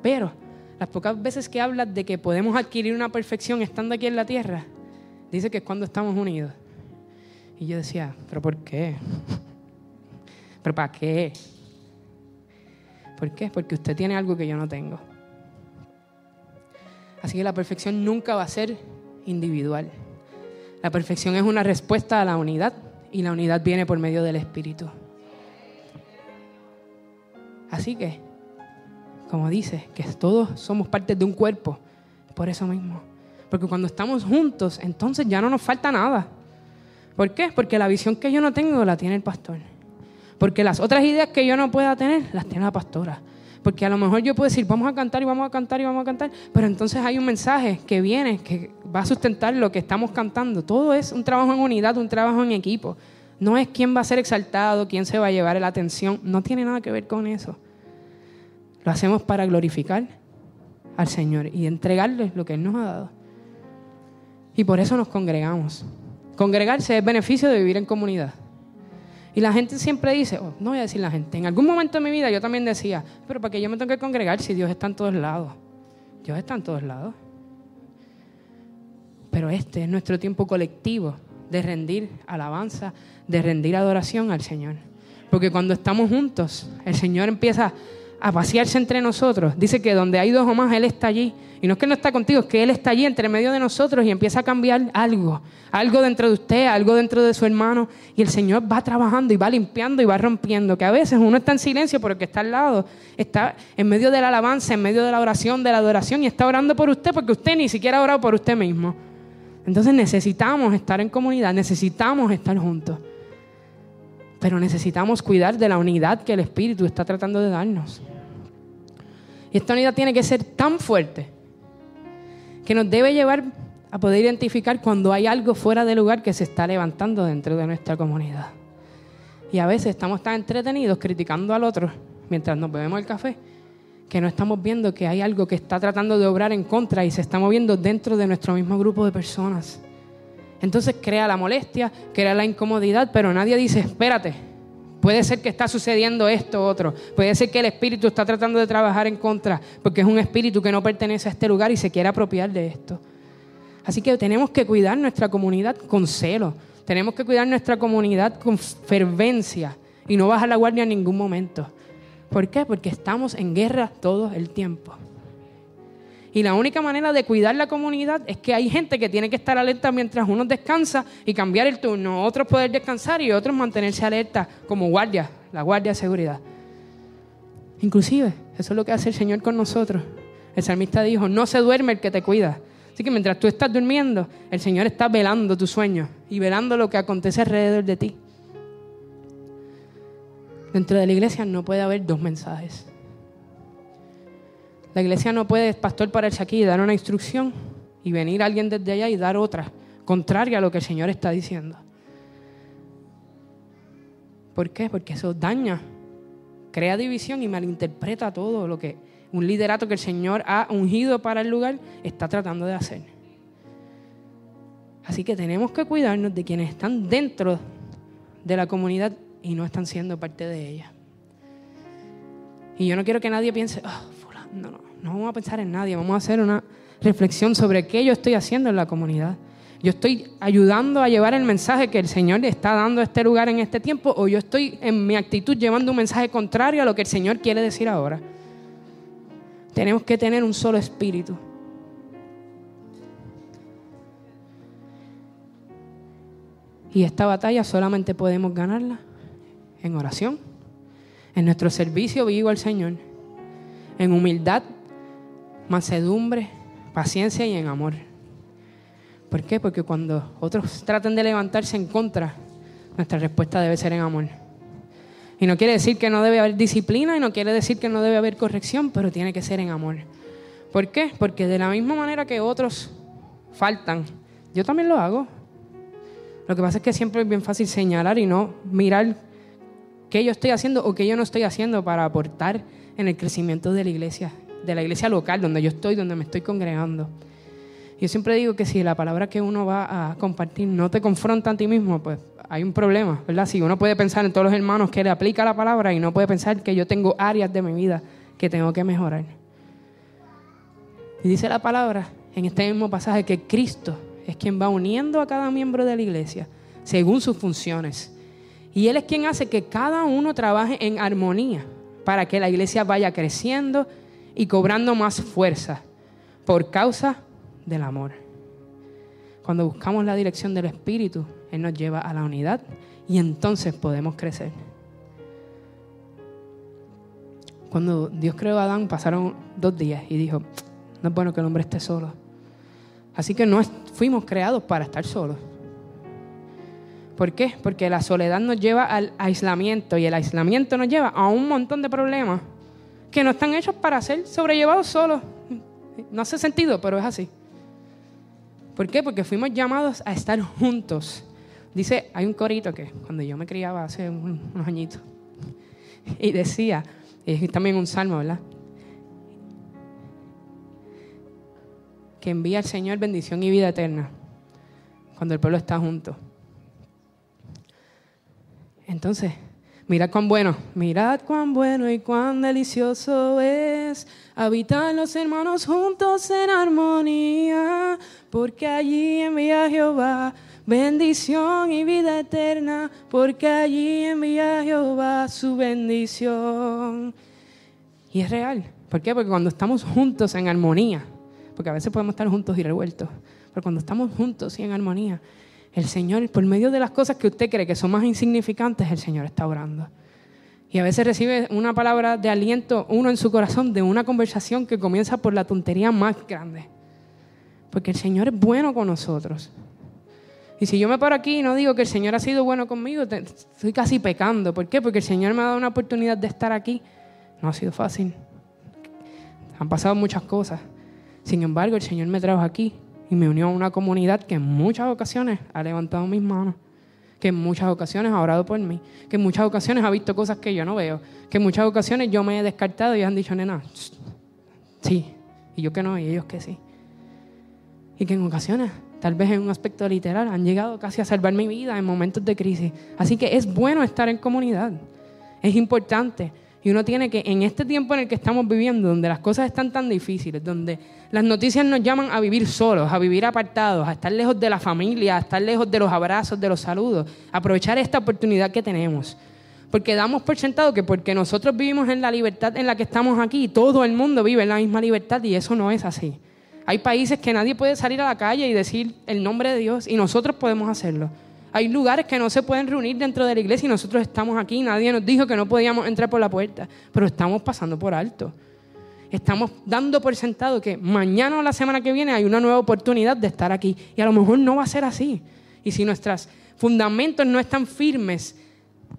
Pero las pocas veces que habla de que podemos adquirir una perfección estando aquí en la tierra, dice que es cuando estamos unidos. Y yo decía, ¿pero por qué? ¿Pero para qué? ¿Por qué? Porque usted tiene algo que yo no tengo. Así que la perfección nunca va a ser individual. La perfección es una respuesta a la unidad y la unidad viene por medio del Espíritu. Así que, como dice, que todos somos parte de un cuerpo, por eso mismo. Porque cuando estamos juntos, entonces ya no nos falta nada. ¿Por qué? Porque la visión que yo no tengo la tiene el pastor. Porque las otras ideas que yo no pueda tener, las tiene la pastora. Porque a lo mejor yo puedo decir, vamos a cantar y vamos a cantar y vamos a cantar, pero entonces hay un mensaje que viene, que va a sustentar lo que estamos cantando. Todo es un trabajo en unidad, un trabajo en equipo. No es quién va a ser exaltado, quién se va a llevar la atención. No tiene nada que ver con eso. Lo hacemos para glorificar al Señor y entregarle lo que Él nos ha dado. Y por eso nos congregamos. Congregarse es beneficio de vivir en comunidad. Y la gente siempre dice, oh, no voy a decir la gente, en algún momento de mi vida yo también decía, pero ¿para qué yo me tengo que congregar si Dios está en todos lados? Dios está en todos lados. Pero este es nuestro tiempo colectivo de rendir alabanza, de rendir adoración al Señor. Porque cuando estamos juntos, el Señor empieza a pasearse entre nosotros. Dice que donde hay dos o más, Él está allí. Y no es que no está contigo, es que Él está allí entre medio de nosotros y empieza a cambiar algo. Algo dentro de usted, algo dentro de su hermano. Y el Señor va trabajando y va limpiando y va rompiendo. Que a veces uno está en silencio porque está al lado. Está en medio de la alabanza, en medio de la oración, de la adoración. Y está orando por usted porque usted ni siquiera ha orado por usted mismo. Entonces necesitamos estar en comunidad, necesitamos estar juntos. Pero necesitamos cuidar de la unidad que el Espíritu está tratando de darnos. Y esta unidad tiene que ser tan fuerte que nos debe llevar a poder identificar cuando hay algo fuera de lugar que se está levantando dentro de nuestra comunidad. Y a veces estamos tan entretenidos criticando al otro mientras nos bebemos el café que no estamos viendo que hay algo que está tratando de obrar en contra y se está moviendo dentro de nuestro mismo grupo de personas. Entonces crea la molestia, crea la incomodidad, pero nadie dice, espérate, puede ser que está sucediendo esto otro, puede ser que el espíritu está tratando de trabajar en contra, porque es un espíritu que no pertenece a este lugar y se quiere apropiar de esto. Así que tenemos que cuidar nuestra comunidad con celo, tenemos que cuidar nuestra comunidad con fervencia y no bajar la guardia en ningún momento. ¿Por qué? Porque estamos en guerra todo el tiempo. Y la única manera de cuidar la comunidad es que hay gente que tiene que estar alerta mientras uno descansa y cambiar el turno, otros poder descansar y otros mantenerse alerta como guardia, la guardia de seguridad. Inclusive, eso es lo que hace el Señor con nosotros. El salmista dijo, no se duerme el que te cuida. Así que mientras tú estás durmiendo, el Señor está velando tu sueño y velando lo que acontece alrededor de ti. Dentro de la iglesia no puede haber dos mensajes. La iglesia no puede, pastor, pararse aquí y dar una instrucción y venir alguien desde allá y dar otra, contraria a lo que el Señor está diciendo. ¿Por qué? Porque eso daña, crea división y malinterpreta todo lo que un liderato que el Señor ha ungido para el lugar está tratando de hacer. Así que tenemos que cuidarnos de quienes están dentro de la comunidad y no están siendo parte de ella. Y yo no quiero que nadie piense, oh, no, no, no vamos a pensar en nadie, vamos a hacer una reflexión sobre qué yo estoy haciendo en la comunidad. Yo estoy ayudando a llevar el mensaje que el Señor le está dando a este lugar en este tiempo o yo estoy en mi actitud llevando un mensaje contrario a lo que el Señor quiere decir ahora. Tenemos que tener un solo espíritu. Y esta batalla solamente podemos ganarla en oración, en nuestro servicio vivo al Señor, en humildad, mansedumbre, paciencia y en amor. ¿Por qué? Porque cuando otros tratan de levantarse en contra, nuestra respuesta debe ser en amor. Y no quiere decir que no debe haber disciplina y no quiere decir que no debe haber corrección, pero tiene que ser en amor. ¿Por qué? Porque de la misma manera que otros faltan, yo también lo hago. Lo que pasa es que siempre es bien fácil señalar y no mirar qué yo estoy haciendo o qué yo no estoy haciendo para aportar en el crecimiento de la iglesia, de la iglesia local donde yo estoy, donde me estoy congregando. Yo siempre digo que si la palabra que uno va a compartir no te confronta a ti mismo, pues hay un problema, ¿verdad? Si uno puede pensar en todos los hermanos que le aplica la palabra y no puede pensar que yo tengo áreas de mi vida que tengo que mejorar. Y dice la palabra en este mismo pasaje que Cristo es quien va uniendo a cada miembro de la iglesia según sus funciones y Él es quien hace que cada uno trabaje en armonía para que la iglesia vaya creciendo y cobrando más fuerza por causa del amor. Cuando buscamos la dirección del Espíritu, Él nos lleva a la unidad y entonces podemos crecer. Cuando Dios creó a Adán pasaron dos días y dijo, no es bueno que el hombre esté solo. Así que no fuimos creados para estar solos. ¿Por qué? Porque la soledad nos lleva al aislamiento y el aislamiento nos lleva a un montón de problemas que no están hechos para ser sobrellevados solos. No hace sentido, pero es así. ¿Por qué? Porque fuimos llamados a estar juntos. Dice, hay un corito que cuando yo me criaba hace unos añitos, y decía, y también un salmo, ¿verdad? Que envía al Señor bendición y vida eterna cuando el pueblo está junto. Entonces, Mirad cuán bueno, mirad cuán bueno y cuán delicioso es habitar los hermanos juntos en armonía, porque allí envía Jehová bendición y vida eterna, porque allí envía Jehová su bendición. Y es real. ¿Por qué? Porque cuando estamos juntos en armonía, porque a veces podemos estar juntos y revueltos, pero cuando estamos juntos y en armonía, el Señor, por medio de las cosas que usted cree que son más insignificantes, el Señor está orando. Y a veces recibe una palabra de aliento, uno en su corazón, de una conversación que comienza por la tontería más grande. Porque el Señor es bueno con nosotros. Y si yo me paro aquí y no digo que el Señor ha sido bueno conmigo, estoy casi pecando. ¿Por qué? Porque el Señor me ha dado una oportunidad de estar aquí. No ha sido fácil. Han pasado muchas cosas. Sin embargo, el Señor me trajo aquí y me unió a una comunidad que en muchas ocasiones ha levantado mis manos, que en muchas ocasiones ha orado por mí, que en muchas ocasiones ha visto cosas que yo no veo, que en muchas ocasiones yo me he descartado y han dicho, nena, sí, y yo que no, y ellos que sí. Y que en ocasiones tal vez en un aspecto literal, han llegado casi a salvar mi vida en momentos de crisis. Así que es bueno estar en comunidad, es importante. Y uno tiene que, en este tiempo en el que estamos viviendo, donde las cosas están tan difíciles, donde las noticias nos llaman a vivir solos, a vivir apartados, a estar lejos de la familia, a estar lejos de los abrazos, de los saludos, aprovechar esta oportunidad que tenemos. Porque damos por sentado que porque nosotros vivimos en la libertad en la que estamos aquí, todo el mundo vive en la misma libertad y eso no es así. Hay países que nadie puede salir a la calle y decir el nombre de Dios y nosotros podemos hacerlo. Hay lugares que no se pueden reunir dentro de la iglesia y nosotros estamos aquí. Nadie nos dijo que no podíamos entrar por la puerta, pero estamos pasando por alto. Estamos dando por sentado que mañana o la semana que viene hay una nueva oportunidad de estar aquí y a lo mejor no va a ser así. Y si nuestros fundamentos no están firmes,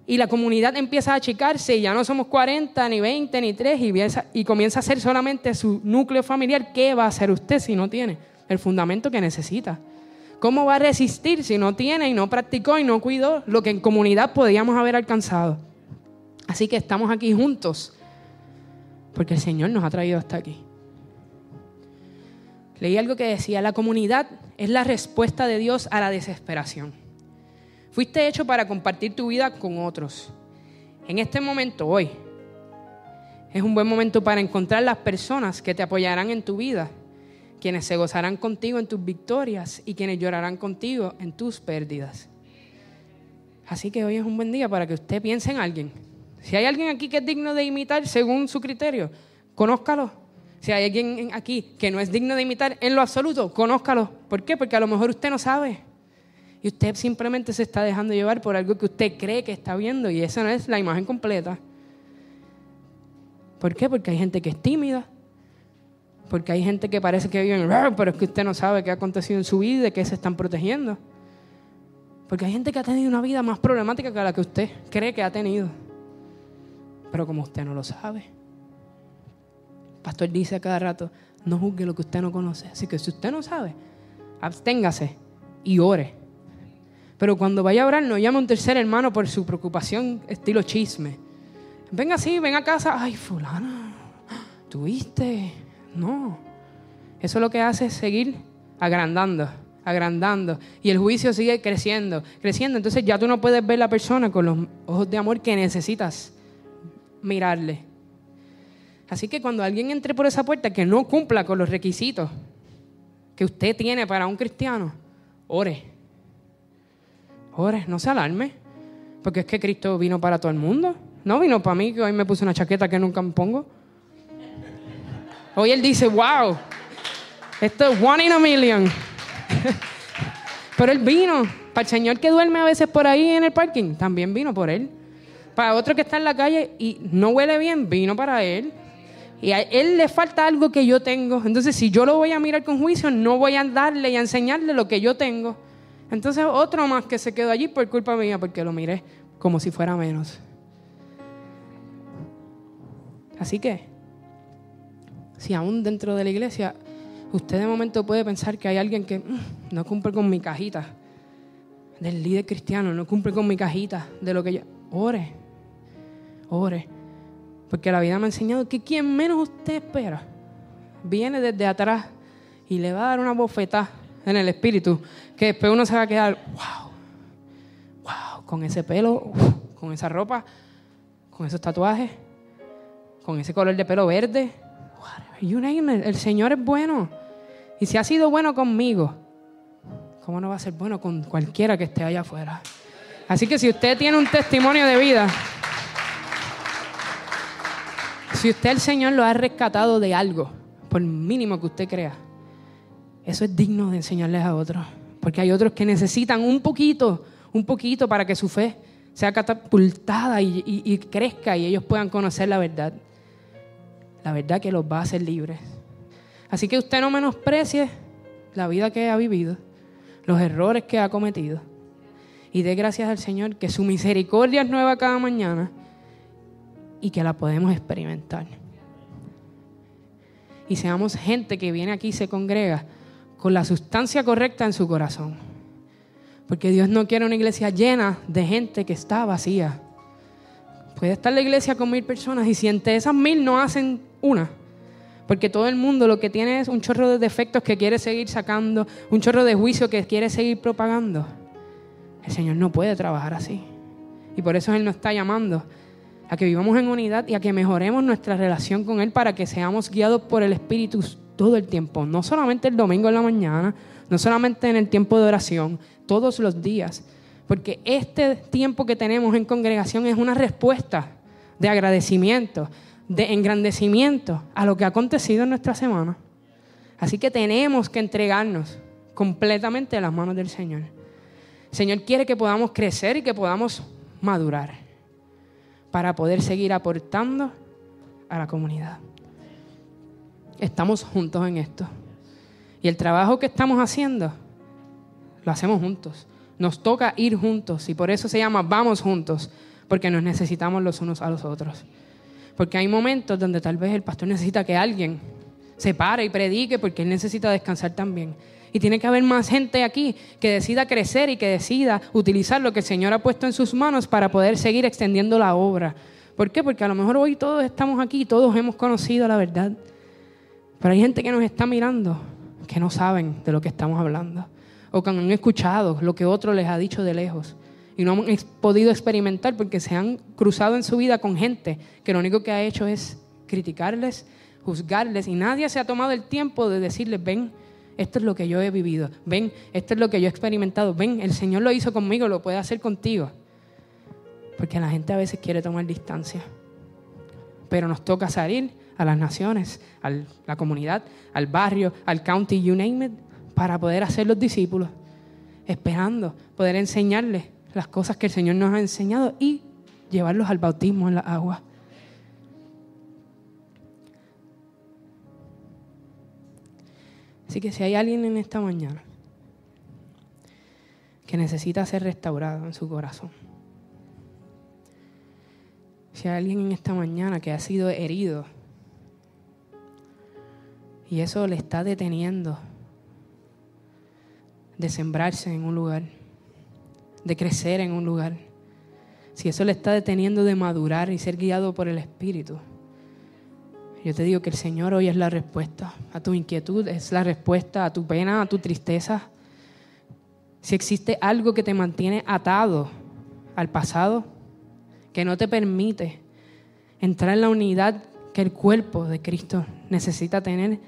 y la comunidad empieza a achicarse y ya no somos 40, ni 20, ni 3 y, y comienza a ser solamente su núcleo familiar, ¿qué va a hacer usted si no tiene el fundamento que necesita? ¿Cómo va a resistir si no tiene y no practicó y no cuidó lo que en comunidad podíamos haber alcanzado? Así que estamos aquí juntos porque el Señor nos ha traído hasta aquí. Leí algo que decía, la comunidad es la respuesta de Dios a la desesperación. Fuiste hecho para compartir tu vida con otros. En este momento, hoy, es un buen momento para encontrar las personas que te apoyarán en tu vida, quienes se gozarán contigo en tus victorias y quienes llorarán contigo en tus pérdidas. Así que hoy es un buen día para que usted piense en alguien. Si hay alguien aquí que es digno de imitar según su criterio, conózcalo. Si hay alguien aquí que no es digno de imitar en lo absoluto, conózcalo. ¿Por qué? Porque a lo mejor usted no sabe. Y usted simplemente se está dejando llevar por algo que usted cree que está viendo y esa no es la imagen completa. ¿Por qué? Porque hay gente que es tímida. Porque hay gente que parece que vive en... Pero es que usted no sabe qué ha acontecido en su vida y de qué se están protegiendo. Porque hay gente que ha tenido una vida más problemática que la que usted cree que ha tenido. Pero como usted no lo sabe. Pastor dice a cada rato, no juzgue lo que usted no conoce. Así que si usted no sabe, absténgase y ore. Pero cuando vaya a orar, no llama a un tercer hermano por su preocupación estilo chisme. Venga así, ven a casa. Ay, fulano, ¿tuviste? No. Eso lo que hace es seguir agrandando, agrandando. Y el juicio sigue creciendo, creciendo. Entonces ya tú no puedes ver la persona con los ojos de amor que necesitas mirarle. Así que cuando alguien entre por esa puerta que no cumpla con los requisitos que usted tiene para un cristiano, ore Ore, no se alarme. Porque es que Cristo vino para todo el mundo. No vino para mí, que hoy me puse una chaqueta que nunca me pongo. Hoy él dice, wow, esto es one in a million. Pero él vino. Para el señor que duerme a veces por ahí en el parking, también vino por él. Para otro que está en la calle y no huele bien, vino para él. Y a él le falta algo que yo tengo. Entonces, si yo lo voy a mirar con juicio, no voy a darle y a enseñarle lo que yo tengo. Entonces otro más que se quedó allí por culpa mía porque lo miré como si fuera menos. Así que, si aún dentro de la iglesia usted de momento puede pensar que hay alguien que mm, no cumple con mi cajita del líder cristiano, no cumple con mi cajita de lo que yo... Ore, ore. Porque la vida me ha enseñado que quien menos usted espera viene desde atrás y le va a dar una bofetada en el espíritu, que después uno se va a quedar, wow, wow, con ese pelo, con esa ropa, con esos tatuajes, con ese color de pelo verde. You name it. El Señor es bueno. Y si ha sido bueno conmigo, ¿cómo no va a ser bueno con cualquiera que esté allá afuera? Así que si usted tiene un testimonio de vida, si usted el Señor lo ha rescatado de algo, por mínimo que usted crea, eso es digno de enseñarles a otros. Porque hay otros que necesitan un poquito, un poquito para que su fe sea catapultada y, crezca y ellos puedan conocer la verdad. La verdad que los va a hacer libres. Así que usted no menosprecie la vida que ha vivido, los errores que ha cometido. Y dé gracias al Señor que su misericordia es nueva cada mañana y que la podemos experimentar. Y seamos gente que viene aquí y se congrega con la sustancia correcta en su corazón. Porque Dios no quiere una iglesia llena de gente que está vacía. Puede estar la iglesia con mil personas y si entre esas mil no hacen una. Porque todo el mundo lo que tiene es un chorro de defectos que quiere seguir sacando, un chorro de juicio que quiere seguir propagando. El Señor no puede trabajar así. Y por eso Él nos está llamando a que vivamos en unidad y a que mejoremos nuestra relación con Él para que seamos guiados por el Espíritu todo el tiempo, no solamente el domingo en la mañana, no solamente en el tiempo de oración, todos los días. Porque este tiempo que tenemos en congregación es una respuesta de agradecimiento, de engrandecimiento a lo que ha acontecido en nuestra semana. Así que tenemos que entregarnos completamente a las manos del Señor. El Señor quiere que podamos crecer y que podamos madurar para poder seguir aportando a la comunidad estamos juntos en esto. Y el trabajo que estamos haciendo, lo hacemos juntos. Nos toca ir juntos y por eso se llama vamos juntos, porque nos necesitamos los unos a los otros. Porque hay momentos donde tal vez el pastor necesita que alguien se pare y predique porque él necesita descansar también. Y tiene que haber más gente aquí que decida crecer y que decida utilizar lo que el Señor ha puesto en sus manos para poder seguir extendiendo la obra. ¿Por qué? Porque a lo mejor hoy todos estamos aquí, todos hemos conocido la verdad. Pero hay gente que nos está mirando que no saben de lo que estamos hablando o que han escuchado lo que otro les ha dicho de lejos y no han podido experimentar porque se han cruzado en su vida con gente que lo único que ha hecho es criticarles, juzgarles y nadie se ha tomado el tiempo de decirles, ven, esto es lo que yo he vivido, ven, esto es lo que yo he experimentado, ven, el Señor lo hizo conmigo, lo puede hacer contigo. Porque la gente a veces quiere tomar distancia, pero nos toca salir a las naciones, a la comunidad, al barrio, al county, you name it, para poder hacer los discípulos, esperando poder enseñarles las cosas que el Señor nos ha enseñado y llevarlos al bautismo en la agua. Así que si hay alguien en esta mañana que necesita ser restaurado en su corazón, si hay alguien en esta mañana que ha sido herido, y eso le está deteniendo de sembrarse en un lugar, de crecer en un lugar. Si eso le está deteniendo de madurar y ser guiado por el Espíritu, yo te digo que el Señor hoy es la respuesta a tu inquietud, es la respuesta a tu pena, a tu tristeza. Si existe algo que te mantiene atado al pasado, que no te permite entrar en la unidad que el cuerpo de Cristo necesita tener,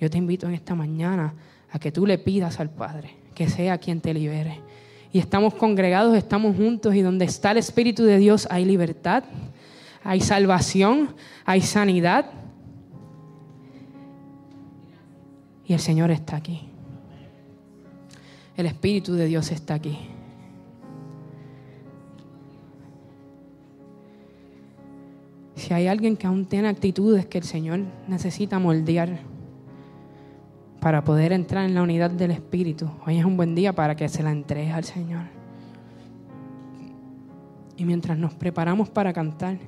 yo te invito en esta mañana a que tú le pidas al Padre que sea quien te libere. Y estamos congregados, estamos juntos y donde está el Espíritu de Dios hay libertad, hay salvación, hay sanidad. Y el Señor está aquí. El Espíritu de Dios está aquí. Si hay alguien que aún tiene actitudes que el Señor necesita moldear, para poder entrar en la unidad del Espíritu. Hoy es un buen día para que se la entregues al Señor. Y mientras nos preparamos para cantar,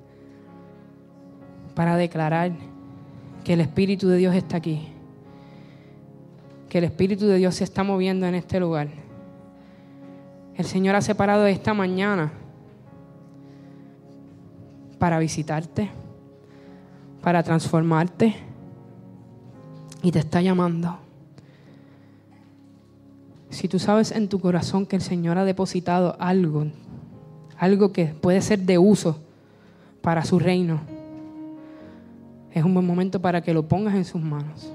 para declarar que el Espíritu de Dios está aquí, que el Espíritu de Dios se está moviendo en este lugar. El Señor ha separado esta mañana para visitarte, para transformarte y te está llamando. Si tú sabes en tu corazón que el Señor ha depositado algo, algo que puede ser de uso para su reino, es un buen momento para que lo pongas en sus manos.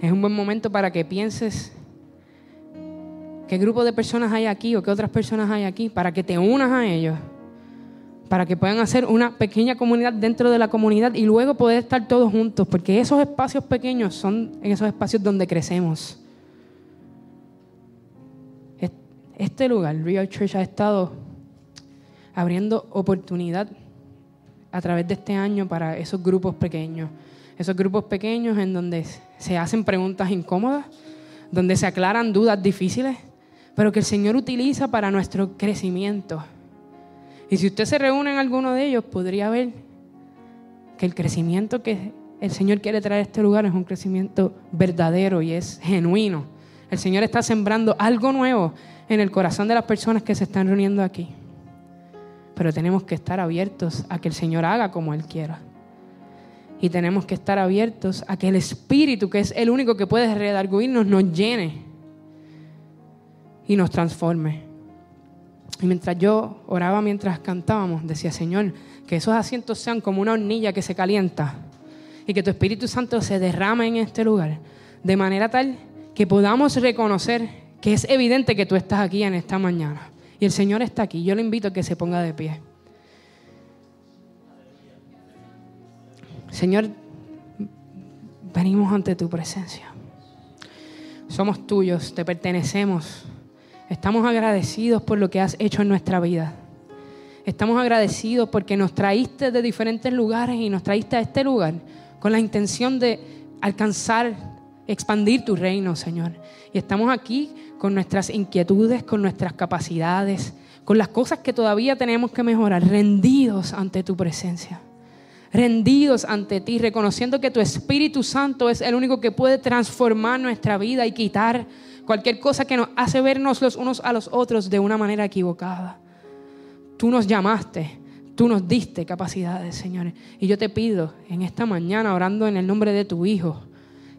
Es un buen momento para que pienses qué grupo de personas hay aquí o qué otras personas hay aquí, para que te unas a ellos, para que puedan hacer una pequeña comunidad dentro de la comunidad y luego poder estar todos juntos, porque esos espacios pequeños son en esos espacios donde crecemos. Este lugar, Real Church, ha estado abriendo oportunidad a través de este año para esos grupos pequeños. Esos grupos pequeños en donde se hacen preguntas incómodas, donde se aclaran dudas difíciles, pero que el Señor utiliza para nuestro crecimiento. Y si usted se reúne en alguno de ellos, podría ver que el crecimiento que el Señor quiere traer a este lugar es un crecimiento verdadero y es genuino. El Señor está sembrando algo nuevo en el corazón de las personas que se están reuniendo aquí. Pero tenemos que estar abiertos a que el Señor haga como Él quiera. Y tenemos que estar abiertos a que el Espíritu, que es el único que puede redarguirnos, nos llene y nos transforme. Y mientras yo oraba, mientras cantábamos, decía, Señor, que esos asientos sean como una hornilla que se calienta y que tu Espíritu Santo se derrame en este lugar, de manera tal que podamos reconocer que es evidente que tú estás aquí en esta mañana. Y el Señor está aquí. Yo le invito a que se ponga de pie. Señor, venimos ante tu presencia. Somos tuyos, te pertenecemos. Estamos agradecidos por lo que has hecho en nuestra vida. Estamos agradecidos porque nos traíste de diferentes lugares y nos traíste a este lugar con la intención de alcanzar, expandir tu reino, Señor. Y estamos aquí con nuestras inquietudes, con nuestras capacidades, con las cosas que todavía tenemos que mejorar, rendidos ante tu presencia, rendidos ante ti, reconociendo que tu Espíritu Santo es el único que puede transformar nuestra vida y quitar cualquier cosa que nos hace vernos los unos a los otros de una manera equivocada. Tú nos llamaste, tú nos diste capacidades, Señor. Y yo te pido en esta mañana, orando en el nombre de tu Hijo,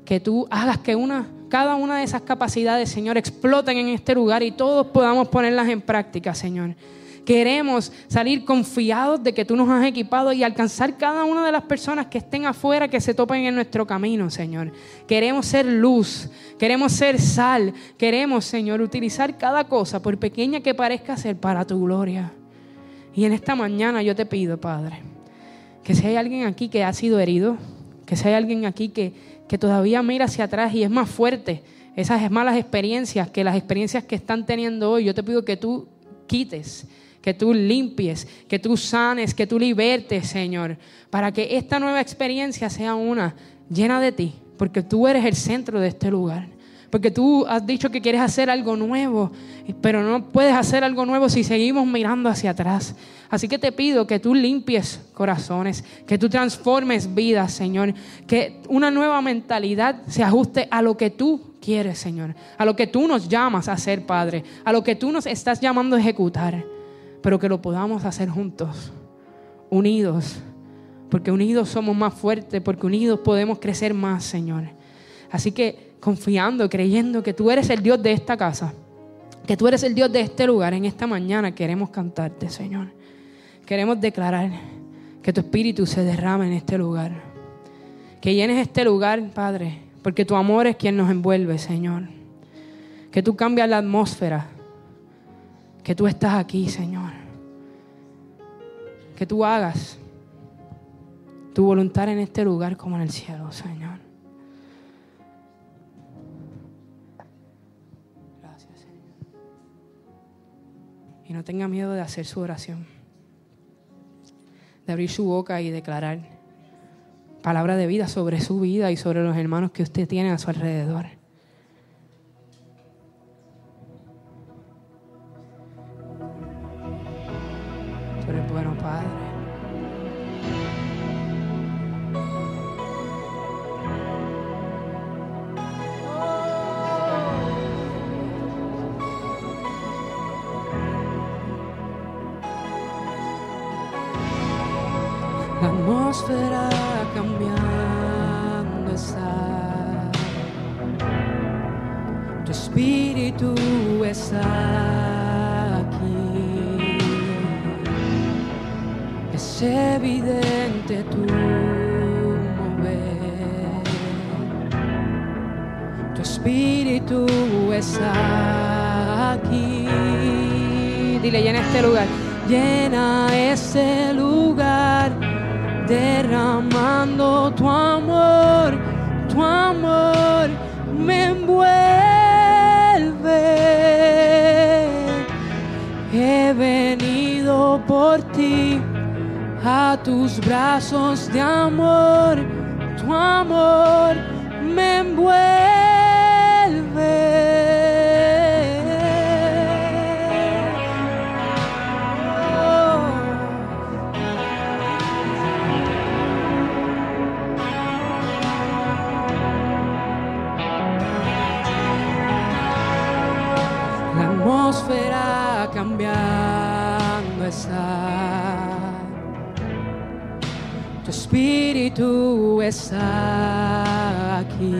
que tú hagas que una cada una de esas capacidades, Señor, exploten en este lugar y todos podamos ponerlas en práctica, Señor. Queremos salir confiados de que tú nos has equipado y alcanzar cada una de las personas que estén afuera, que se topen en nuestro camino, Señor. Queremos ser luz, queremos ser sal, queremos, Señor, utilizar cada cosa, por pequeña que parezca ser, para tu gloria. Y en esta mañana yo te pido, Padre, que si hay alguien aquí que ha sido herido, que si hay alguien aquí que que todavía mira hacia atrás y es más fuerte esas malas experiencias que las experiencias que están teniendo hoy. Yo te pido que tú quites, que tú limpies, que tú sanes, que tú libertes, Señor, para que esta nueva experiencia sea una llena de ti, porque tú eres el centro de este lugar. Porque tú has dicho que quieres hacer algo nuevo, pero no puedes hacer algo nuevo si seguimos mirando hacia atrás. Así que te pido que tú limpies corazones, que tú transformes vidas, Señor, que una nueva mentalidad se ajuste a lo que tú quieres, Señor, a lo que tú nos llamas a hacer, Padre, a lo que tú nos estás llamando a ejecutar, pero que lo podamos hacer juntos, unidos, porque unidos somos más fuertes, porque unidos podemos crecer más, Señor. Así que confiando, creyendo que tú eres el Dios de esta casa, que tú eres el Dios de este lugar, en esta mañana queremos cantarte, Señor. Queremos declarar que tu espíritu se derrama en este lugar. Que llenes este lugar, Padre, porque tu amor es quien nos envuelve, Señor. Que tú cambias la atmósfera. Que tú estás aquí, Señor. Que tú hagas tu voluntad en este lugar como en el cielo, Señor. Y no tenga miedo de hacer su oración de abrir su boca y declarar palabra de vida sobre su vida y sobre los hermanos que usted tiene a su alrededor. Atmósfera cambiando está. Tu espíritu está aquí. Es evidente tu mover. Tu espíritu está aquí. Dile, llena este lugar. Llena este lugar. Derramando tu amor. Tu amor me envuelve. He venido por ti a tus brazos de amor, tu amor me envuelve. Atmósfera cambiando está. Tu espíritu está aquí.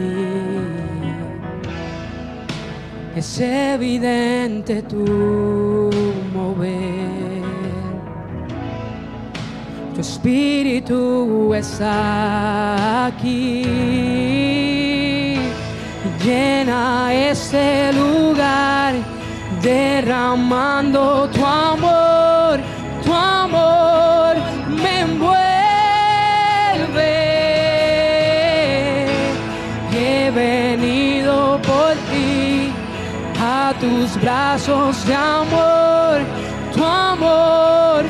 Es evidente tu mover. Tu espíritu está aquí. Llena este lugar derramando tu amor, tu amor me envuelve. He venido por ti a tus brazos de amor, tu amor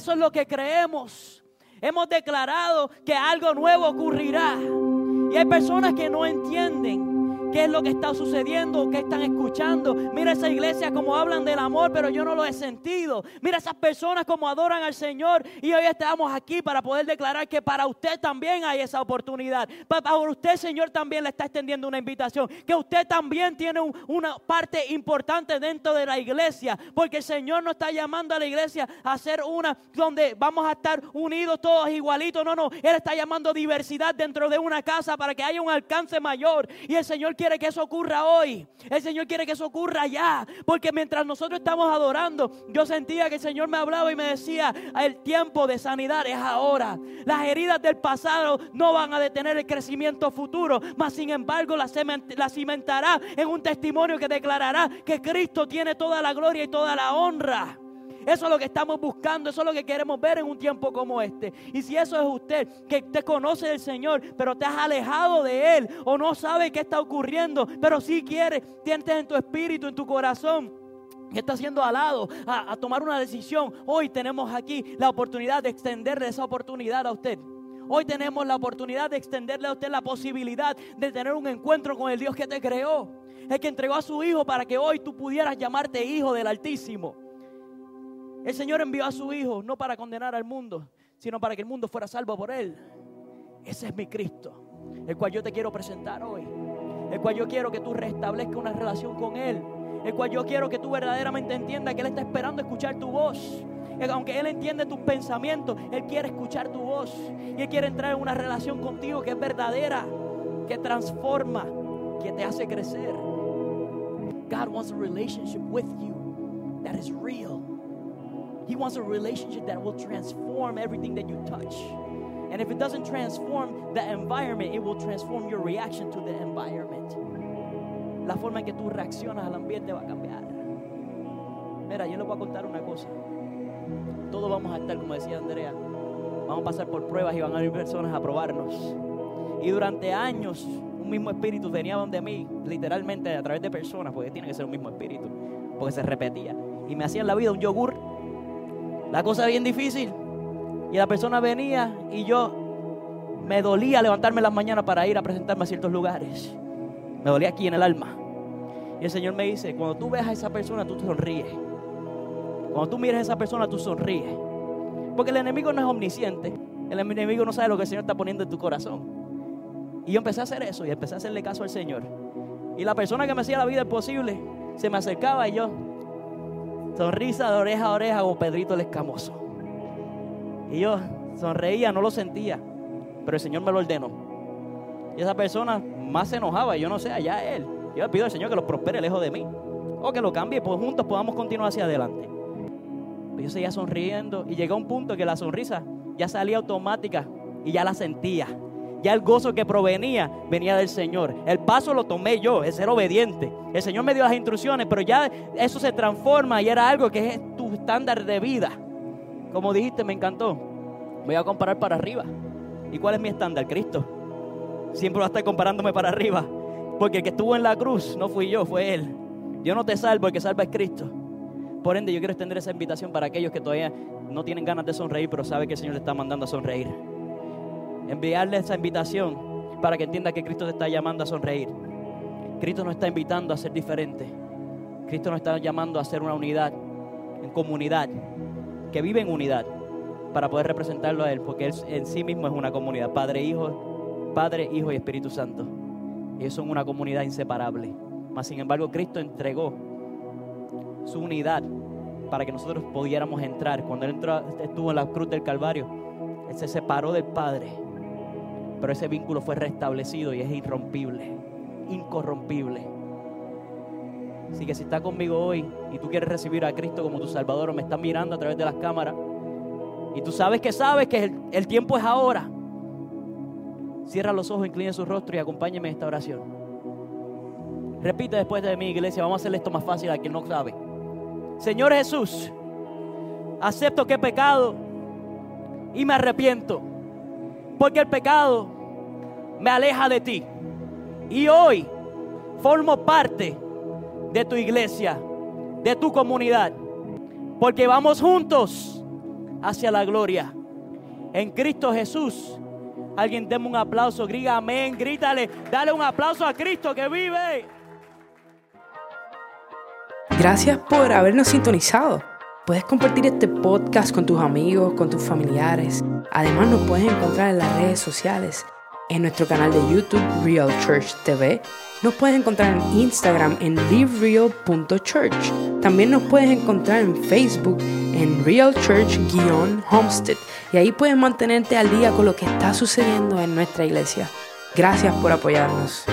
eso es lo que creemos. Hemos declarado que algo nuevo ocurrirá. Y hay personas que no entienden qué es lo que está sucediendo, qué están escuchando. Mira esa iglesia como hablan del amor, pero yo no lo he sentido. Mira esas personas como adoran al Señor y hoy estamos aquí para poder declarar que para usted también hay esa oportunidad. Para usted, Señor, también le está extendiendo una invitación, que usted también tiene una parte importante dentro de la iglesia, porque el Señor no está llamando a la iglesia a ser una donde vamos a estar unidos todos igualitos. No, no, Él está llamando diversidad dentro de una casa para que haya un alcance mayor. Y el Señor quiere que eso ocurra hoy. El Señor quiere que eso ocurra ya. Porque mientras nosotros estamos adorando, yo sentía que el Señor me hablaba y me decía, el tiempo de sanidad es ahora. Las heridas del pasado no van a detener el crecimiento futuro, mas sin embargo la, cimentará en un testimonio que declarará que Cristo tiene toda la gloria y toda la honra. Eso es lo que estamos buscando, eso es lo que queremos ver en un tiempo como este. Y si eso es usted, que te conoce del Señor, pero te has alejado de Él o no sabe qué está ocurriendo, pero si quiere, tienes en tu espíritu, en tu corazón que está siendo alado a, a, tomar una decisión. Hoy tenemos aquí la oportunidad de extenderle esa oportunidad a usted. Hoy tenemos la oportunidad de extenderle a usted la posibilidad de tener un encuentro con el Dios que te creó. El que entregó a su Hijo para que hoy tú pudieras llamarte Hijo del Altísimo. El Señor envió a su Hijo no para condenar al mundo, sino para que el mundo fuera salvo por Él. Ese es mi Cristo, el cual yo te quiero presentar hoy. El cual yo quiero que tú restablezcas una relación con Él. El cual yo quiero que tú verdaderamente entiendas que Él está esperando escuchar tu voz. Aunque Él entiende tus pensamientos, Él quiere escuchar tu voz. Y Él quiere entrar en una relación contigo que es verdadera, que transforma, que te hace crecer. God wants a relationship with you that is real. He wants a relationship that will transform everything that you touch. And if it doesn't transform the environment, it will transform your reaction to the environment. La forma en que tú reaccionas al ambiente va a cambiar. Mira, yo les voy a contar una cosa. Todos vamos a estar, como decía Andrea, vamos a pasar por pruebas y van a venir personas a probarnos. Y durante años, un mismo espíritu venía donde mí, literalmente a través de personas, porque tiene que ser un mismo espíritu, porque se repetía. Y me hacían la vida un yogur la cosa bien difícil. Y la persona venía y yo me dolía levantarme las mañanas para ir a presentarme a ciertos lugares. Me dolía aquí en el alma. Y el Señor me dice, cuando tú ves a esa persona, tú sonríes. Cuando tú miras a esa persona, tú sonríes. Porque el enemigo no es omnisciente. El enemigo no sabe lo que el Señor está poniendo en tu corazón. Y yo empecé a hacer eso y empecé a hacerle caso al Señor. Y la persona que me hacía la vida imposible se me acercaba y yo Sonrisa de oreja a oreja como Pedrito el escamoso. Y yo sonreía, no lo sentía, pero el Señor me lo ordenó. Y esa persona más se enojaba, yo no sé, allá él. Yo le pido al Señor que lo prospere lejos de mí. O que lo cambie, pues juntos podamos continuar hacia adelante. Pero yo seguía sonriendo y llegó un punto que la sonrisa ya salía automática y ya la sentía. Ya el gozo que provenía venía del Señor. El paso lo tomé yo, el ser obediente. El Señor me dio las instrucciones, pero ya eso se transforma y era algo que es tu estándar de vida. Como dijiste, me encantó. Voy a comparar para arriba. ¿Y cuál es mi estándar? Cristo. Siempre va a estar comparándome para arriba. Porque el que estuvo en la cruz no fui yo, fue Él. Yo no te salvo, el que salva es Cristo. Por ende, yo quiero extender esa invitación para aquellos que todavía no tienen ganas de sonreír, pero saben que el Señor le está mandando a sonreír enviarle esa invitación para que entienda que Cristo te está llamando a sonreír. Cristo nos está invitando a ser diferente. Cristo nos está llamando a ser una unidad, en comunidad, que vive en unidad, para poder representarlo a Él, porque Él en sí mismo es una comunidad, Padre, Hijo, Padre, Hijo y Espíritu Santo. Ellos son una comunidad inseparable. Mas sin embargo, Cristo entregó su unidad para que nosotros pudiéramos entrar. Cuando Él entró, estuvo en la cruz del Calvario, Él se separó del Padre pero ese vínculo fue restablecido y es irrompible, incorrompible. Así que si estás conmigo hoy y tú quieres recibir a Cristo como tu Salvador o me estás mirando a través de las cámaras y tú sabes que sabes que el, tiempo es ahora, cierra los ojos, inclina su rostro y acompáñeme en esta oración. Repite después de mi iglesia, vamos a hacer esto más fácil a quien no sabe. Señor Jesús, acepto que he pecado y me arrepiento porque el pecado me aleja de ti. Y hoy formo parte de tu iglesia, de tu comunidad. porque vamos juntos hacia la gloria. En Cristo Jesús. Alguien deme un aplauso, grita amén, grítale, dale un aplauso a Cristo que vive. Gracias por habernos sintonizado. Puedes compartir este podcast con tus amigos, con tus familiares. Además nos puedes encontrar en las redes sociales, en nuestro canal de YouTube Real Church TV. Nos puedes encontrar en Instagram en livereal.church. También nos puedes encontrar en Facebook en Real Church-Homestead. Y ahí puedes mantenerte al día con lo que está sucediendo en nuestra iglesia. Gracias por apoyarnos.